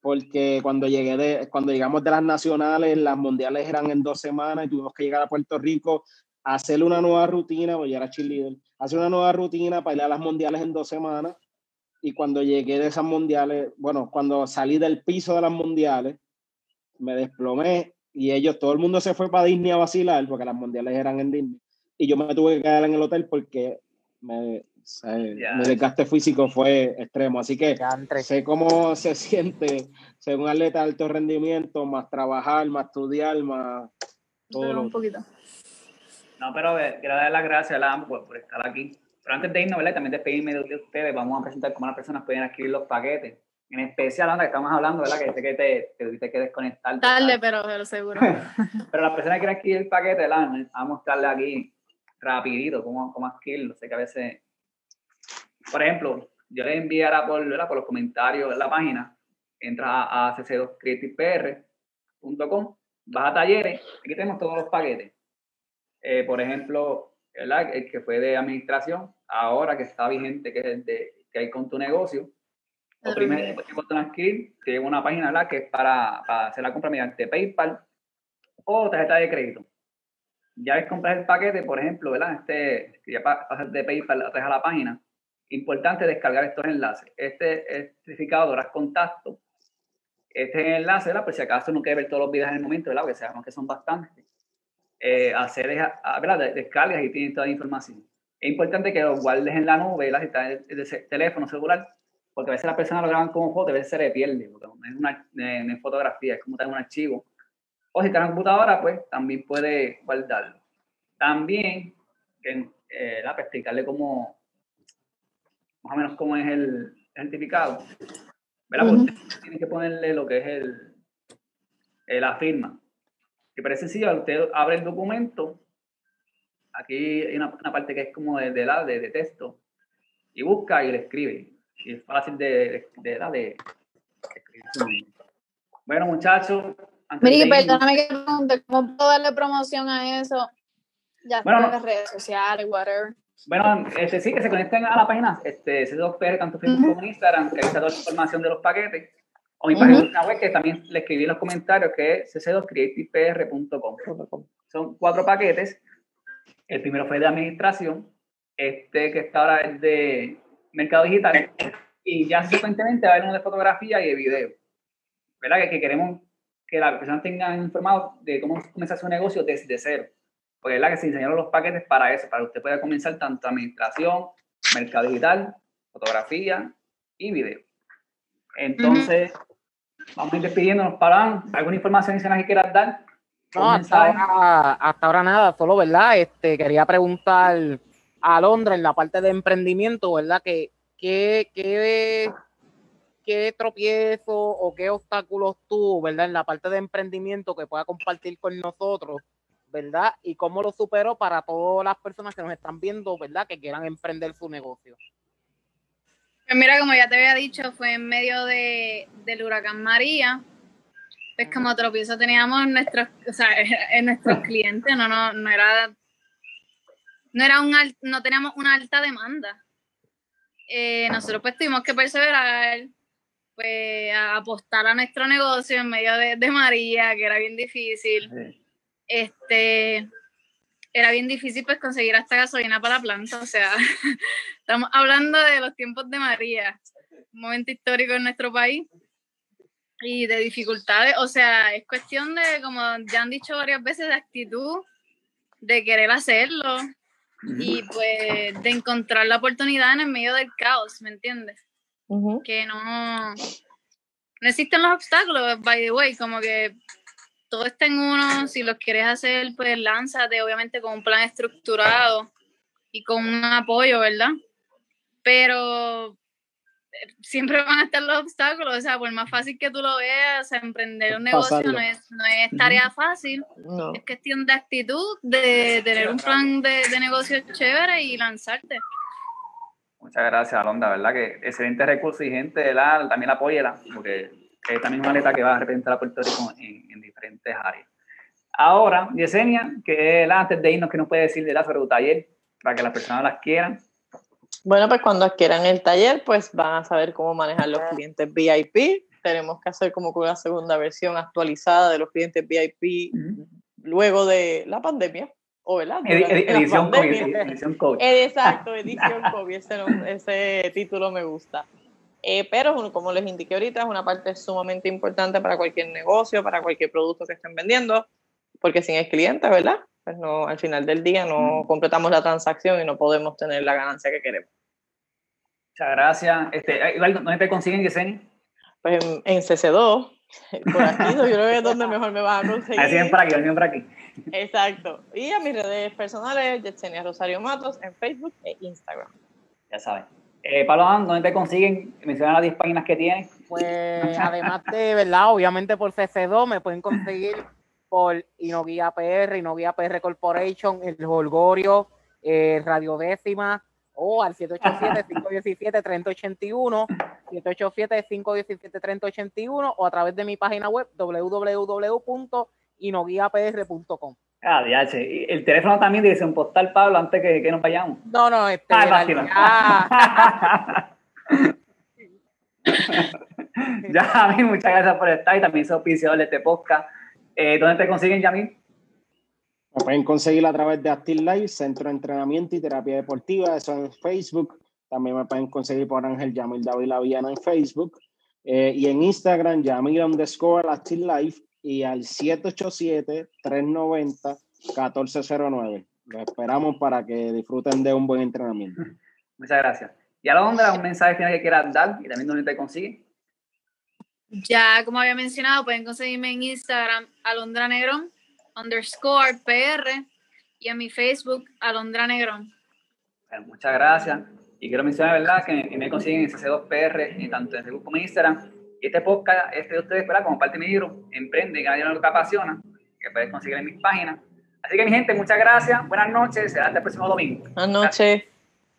porque cuando llegué de, cuando llegamos de las nacionales, las mundiales eran en dos semanas y tuvimos que llegar a Puerto Rico a hacer una nueva rutina, porque yo era cheerleader, hacer una nueva rutina para ir a las mundiales en dos semanas. Y cuando llegué de esas mundiales, bueno, cuando salí del piso de las mundiales, me desplomé y ellos, todo el mundo se fue para Disney a vacilar, porque las mundiales eran en Disney. Y yo me tuve que quedar en el hotel porque me, mi desgaste físico fue extremo, así que sé cómo se siente ser un atleta de alto rendimiento, más trabajar, más estudiar, más todo. un poquito. No, pero eh, quiero dar las gracias a la por, por, estar aquí. Pero antes de irnos, ¿verdad? también despedirme de ustedes, vamos a presentar cómo las personas pueden adquirir los paquetes. En especial, Anda, que estamos hablando, ¿verdad? Que sé que te, te tuviste que desconectar. Tarde, pero, pero seguro. pero las personas que quieren adquirir el paquete, ¿verdad? Vamos a mostrarle aquí rapidito cómo, cómo adquirirlo. Sé que a veces por ejemplo, yo le enviara por, por los comentarios de la página, entra a, cc2creativepr.com, vas a talleres, aquí tenemos todos los paquetes. Eh, por ejemplo, el que fue de administración, ahora que está vigente, que es de que hay con tu negocio, o primero que tiene una página que es para, hacer la compra mediante PayPal o tarjeta de crédito. Ya ves comprar el paquete, por ejemplo, ¿verdad? Este, ya pasar de PayPal a la página, Importante descargar estos enlaces. Este es certificado de horas contacto. Este enlace, ¿verdad? Por si acaso no quiere ver todos los videos en el momento, ¿verdad? Porque sabemos que son bastantes. Eh, hacer, ¿verdad? Descargas y tienen toda la información. Es importante que los guardes en la nube, ¿verdad? Si está en el teléfono celular, porque a veces las personas lo graban como foto, a veces se le pierde, porque no es una en fotografía, es como tener un archivo. O si está en la computadora, pues también puede guardarlo. También, que, eh, para explicarle cómo, más o menos cómo es el, certificado, ¿verdad? tiene que ponerle lo que es el, eh, la firma. Que parece sencillo, usted abre el documento, aquí hay una, parte que es como de, de, de, de, texto, y busca y le escribe. Y es fácil de, de, de, escribir Bueno, muchachos. Miri, perdóname que pregunte, ¿cómo puedo darle promoción a eso? Ya bueno, en las redes sociales, whatever. Bueno, este, sí, que se conecten a la página este, C2PR, tanto Facebook como Instagram, que está toda la información de los paquetes. O mi página web, que también le escribí en los comentarios, que es cc2creativepr.com. Son cuatro paquetes. El primero fue de administración, este que está ahora es de mercado digital, y ya subsecuentemente va a haber uno de fotografía y de video. ¿Verdad? Que, que queremos que las personas tengan informado de cómo comenzar su negocio desde cero porque es la que se diseñaron los paquetes para eso, para que usted pueda comenzar tanto administración, mercado digital, fotografía y video. Entonces, vamos a ir despidiéndonos. Para alguna información adicional que quieras dar. No, hasta ahora, hasta ahora, nada, solo, ¿verdad? Este, quería preguntar a Londra en la parte de emprendimiento, ¿verdad? ¿Qué, qué, qué tropiezo o qué obstáculos tuvo, ¿verdad? En la parte de emprendimiento que pueda compartir con nosotros ¿verdad? Y cómo lo superó para todas las personas que nos están viendo, ¿verdad? Que quieran emprender su negocio. Pues mira, como ya te había dicho, fue en medio de, del huracán María. Pues como tropiezo teníamos nuestros, o sea, en nuestros clientes, no, no, no era, no era un no teníamos una alta demanda. Eh, nosotros pues tuvimos que perseverar, pues a apostar a nuestro negocio en medio de, de María, que era bien difícil. Este, era bien difícil pues conseguir hasta gasolina para la planta, o sea, estamos hablando de los tiempos de María, un momento histórico en nuestro país y de dificultades, o sea, es cuestión de, como ya han dicho varias veces, de actitud, de querer hacerlo y pues de encontrar la oportunidad en el medio del caos, ¿me entiendes? Que no, no existen los obstáculos, by the way, como que todo está en uno, si lo quieres hacer, pues lánzate, obviamente con un plan estructurado y con un apoyo, ¿verdad? Pero eh, siempre van a estar los obstáculos, o sea, por más fácil que tú lo veas, emprender un negocio no es, no es, tarea fácil, es cuestión de actitud, de tener un plan de, de, negocio chévere y lanzarte. Muchas gracias, Alonda, ¿verdad? Que excelente recurso y gente, ¿verdad? También apóyela, porque es también una atleta que va a representar a Puerto Rico en, diferentes áreas. Ahora, Yesenia, que es antes de irnos, que nos puede decir de la sobre tu taller para que las personas las quieran? Bueno, pues cuando adquieran el taller, pues van a saber cómo manejar los clientes VIP. tenemos que hacer como una segunda versión actualizada de los clientes VIP luego de la pandemia. ¿O verdad? edición, COVID, edición COVID. Exacto, edición COVID. Ese, título me gusta. Eh, pero como les indiqué ahorita, es una parte sumamente importante para cualquier negocio, para cualquier producto que estén vendiendo, porque sin el cliente, ¿verdad? Pues no, al final del día no completamos la transacción y no podemos tener la ganancia que queremos. Muchas gracias. Este, ¿Dónde te consiguen, Yesenia? Pues en, CC2, por aquí, yo creo que es donde mejor me vas a conseguir. Así ven por aquí, por aquí. Exacto. Y a mis redes personales, Yesenia Rosario Matos, en Facebook e Instagram. Ya saben. Eh, Pablo, ¿dónde te consiguen? Menciona las 10 páginas que tienes. Pues además de, ¿verdad? Obviamente por CC2 me pueden conseguir por Inovia PR, Inovia PR Corporation, El Holgorio, eh, Radio Décima, o al 787-517-3081, 787-517-3081 o a través de mi página web www.inoguiapr.com. Ah. El teléfono también dice un postal, Pablo, antes que, que nos vayamos. No, no, este. Ah, ya, Yami, muchas gracias por estar y también soy oficial de este podcast. Eh, ¿Dónde te consiguen, Yami? Me pueden conseguir a través de Active Life, Centro de Entrenamiento y Terapia Deportiva, eso en Facebook. También me pueden conseguir por Ángel Yamil David Laviana en Facebook. Eh, y en Instagram, Yamil underscore Active Life y al 787-390-1409. Los esperamos para que disfruten de un buen entrenamiento. Muchas gracias. Y Alondra, un mensaje que quieras dar y también dónde te consiguen. Ya, como había mencionado, pueden conseguirme en Instagram, Alondra Negrón underscore PR y en mi Facebook, Alondra Negrón. muchas gracias. Y quiero mencionar, ¿verdad?, que, me consiguen en CC2PR, y tanto en Facebook como en Instagram. Y este podcast este de ustedes, ¿verdad?, como parte de mi libro, Emprende, que lo que apasiona, que puedes conseguir en mis páginas. Así que, mi gente, muchas gracias. Buenas noches. Será hasta el próximo domingo. Buenas noches.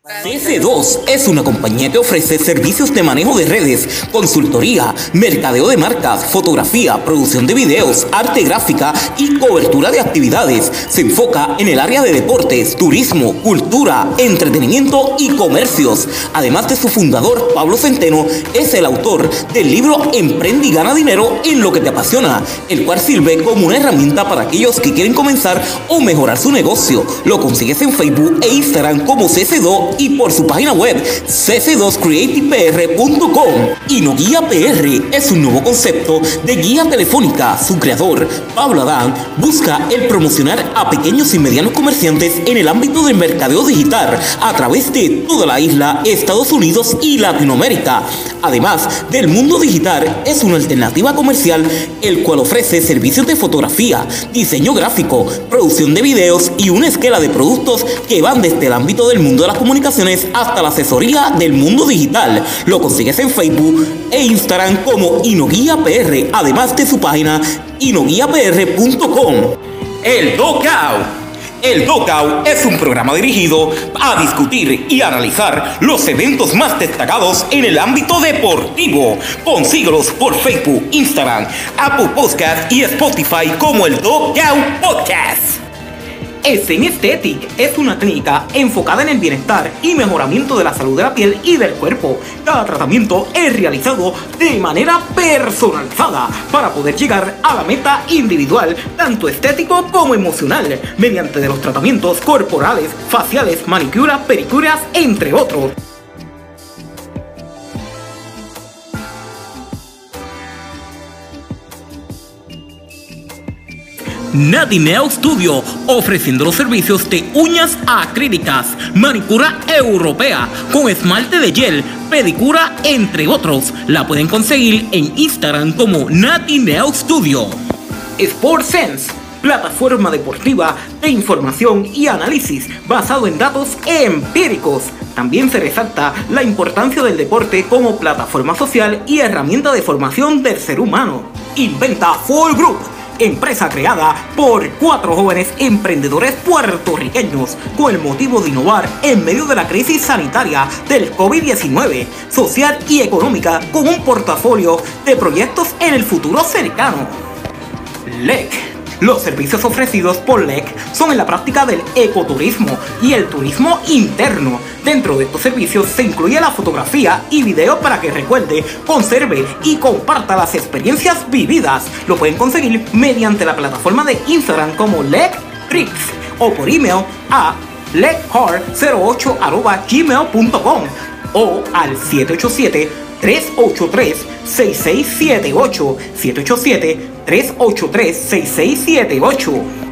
CS2 es una compañía que ofrece servicios de manejo de redes, consultoría, mercadeo de marcas, fotografía, producción de videos, arte gráfica y cobertura de actividades. Se enfoca en el área de deportes, turismo, cultura, entretenimiento y comercios. Además de su fundador, Pablo Centeno, es el autor del libro Emprende y gana dinero en lo que te apasiona, el cual sirve como una herramienta para aquellos que quieren comenzar o mejorar su negocio. Lo consigues en Facebook e Instagram como CS2 y por su página web cc2creativepr.com. Guía PR es un nuevo concepto de guía telefónica. Su creador, Pablo Adán, busca el promocionar a pequeños y medianos comerciantes en el ámbito del mercadeo digital a través de toda la isla, Estados Unidos y Latinoamérica. Además del mundo digital, es una alternativa comercial el cual ofrece servicios de fotografía, diseño gráfico, producción de videos y una escala de productos que van desde el ámbito del mundo de las hasta la asesoría del mundo digital. Lo consigues en Facebook e Instagram como Inoguía PR, además de su página inoguiapr.com. El Docao. El Docao es un programa dirigido a discutir y analizar los eventos más destacados en el ámbito deportivo. Consíguelos por Facebook, Instagram, Apple Podcast y Spotify como el Docao Podcast. Essen Aesthetic es una clínica enfocada en el bienestar y mejoramiento de la salud de la piel y del cuerpo. Cada tratamiento es realizado de manera personalizada para poder llegar a la meta individual, tanto estético como emocional, mediante los tratamientos corporales, faciales, manicuras, pericuras, entre otros. Nadineo Studio, ofreciendo los servicios de uñas acrílicas, manicura europea, con esmalte de gel, pedicura, entre otros. La pueden conseguir en Instagram como Nadineo Studio. SportSense, plataforma deportiva de información y análisis basado en datos empíricos. También se resalta la importancia del deporte como plataforma social y herramienta de formación del ser humano. Inventa Full Group empresa creada por cuatro jóvenes emprendedores puertorriqueños con el motivo de innovar en medio de la crisis sanitaria del COVID-19, social y económica con un portafolio de proyectos en el futuro cercano. LEC Los servicios ofrecidos por LEC son en la práctica del ecoturismo y el turismo interno. Dentro de estos servicios se incluye la fotografía y video para que recuerde, conserve y comparta las experiencias vividas. Lo pueden conseguir mediante la plataforma de Instagram como LEC Trips o por email a leccar08 o al 787 383 6678 787 383 6678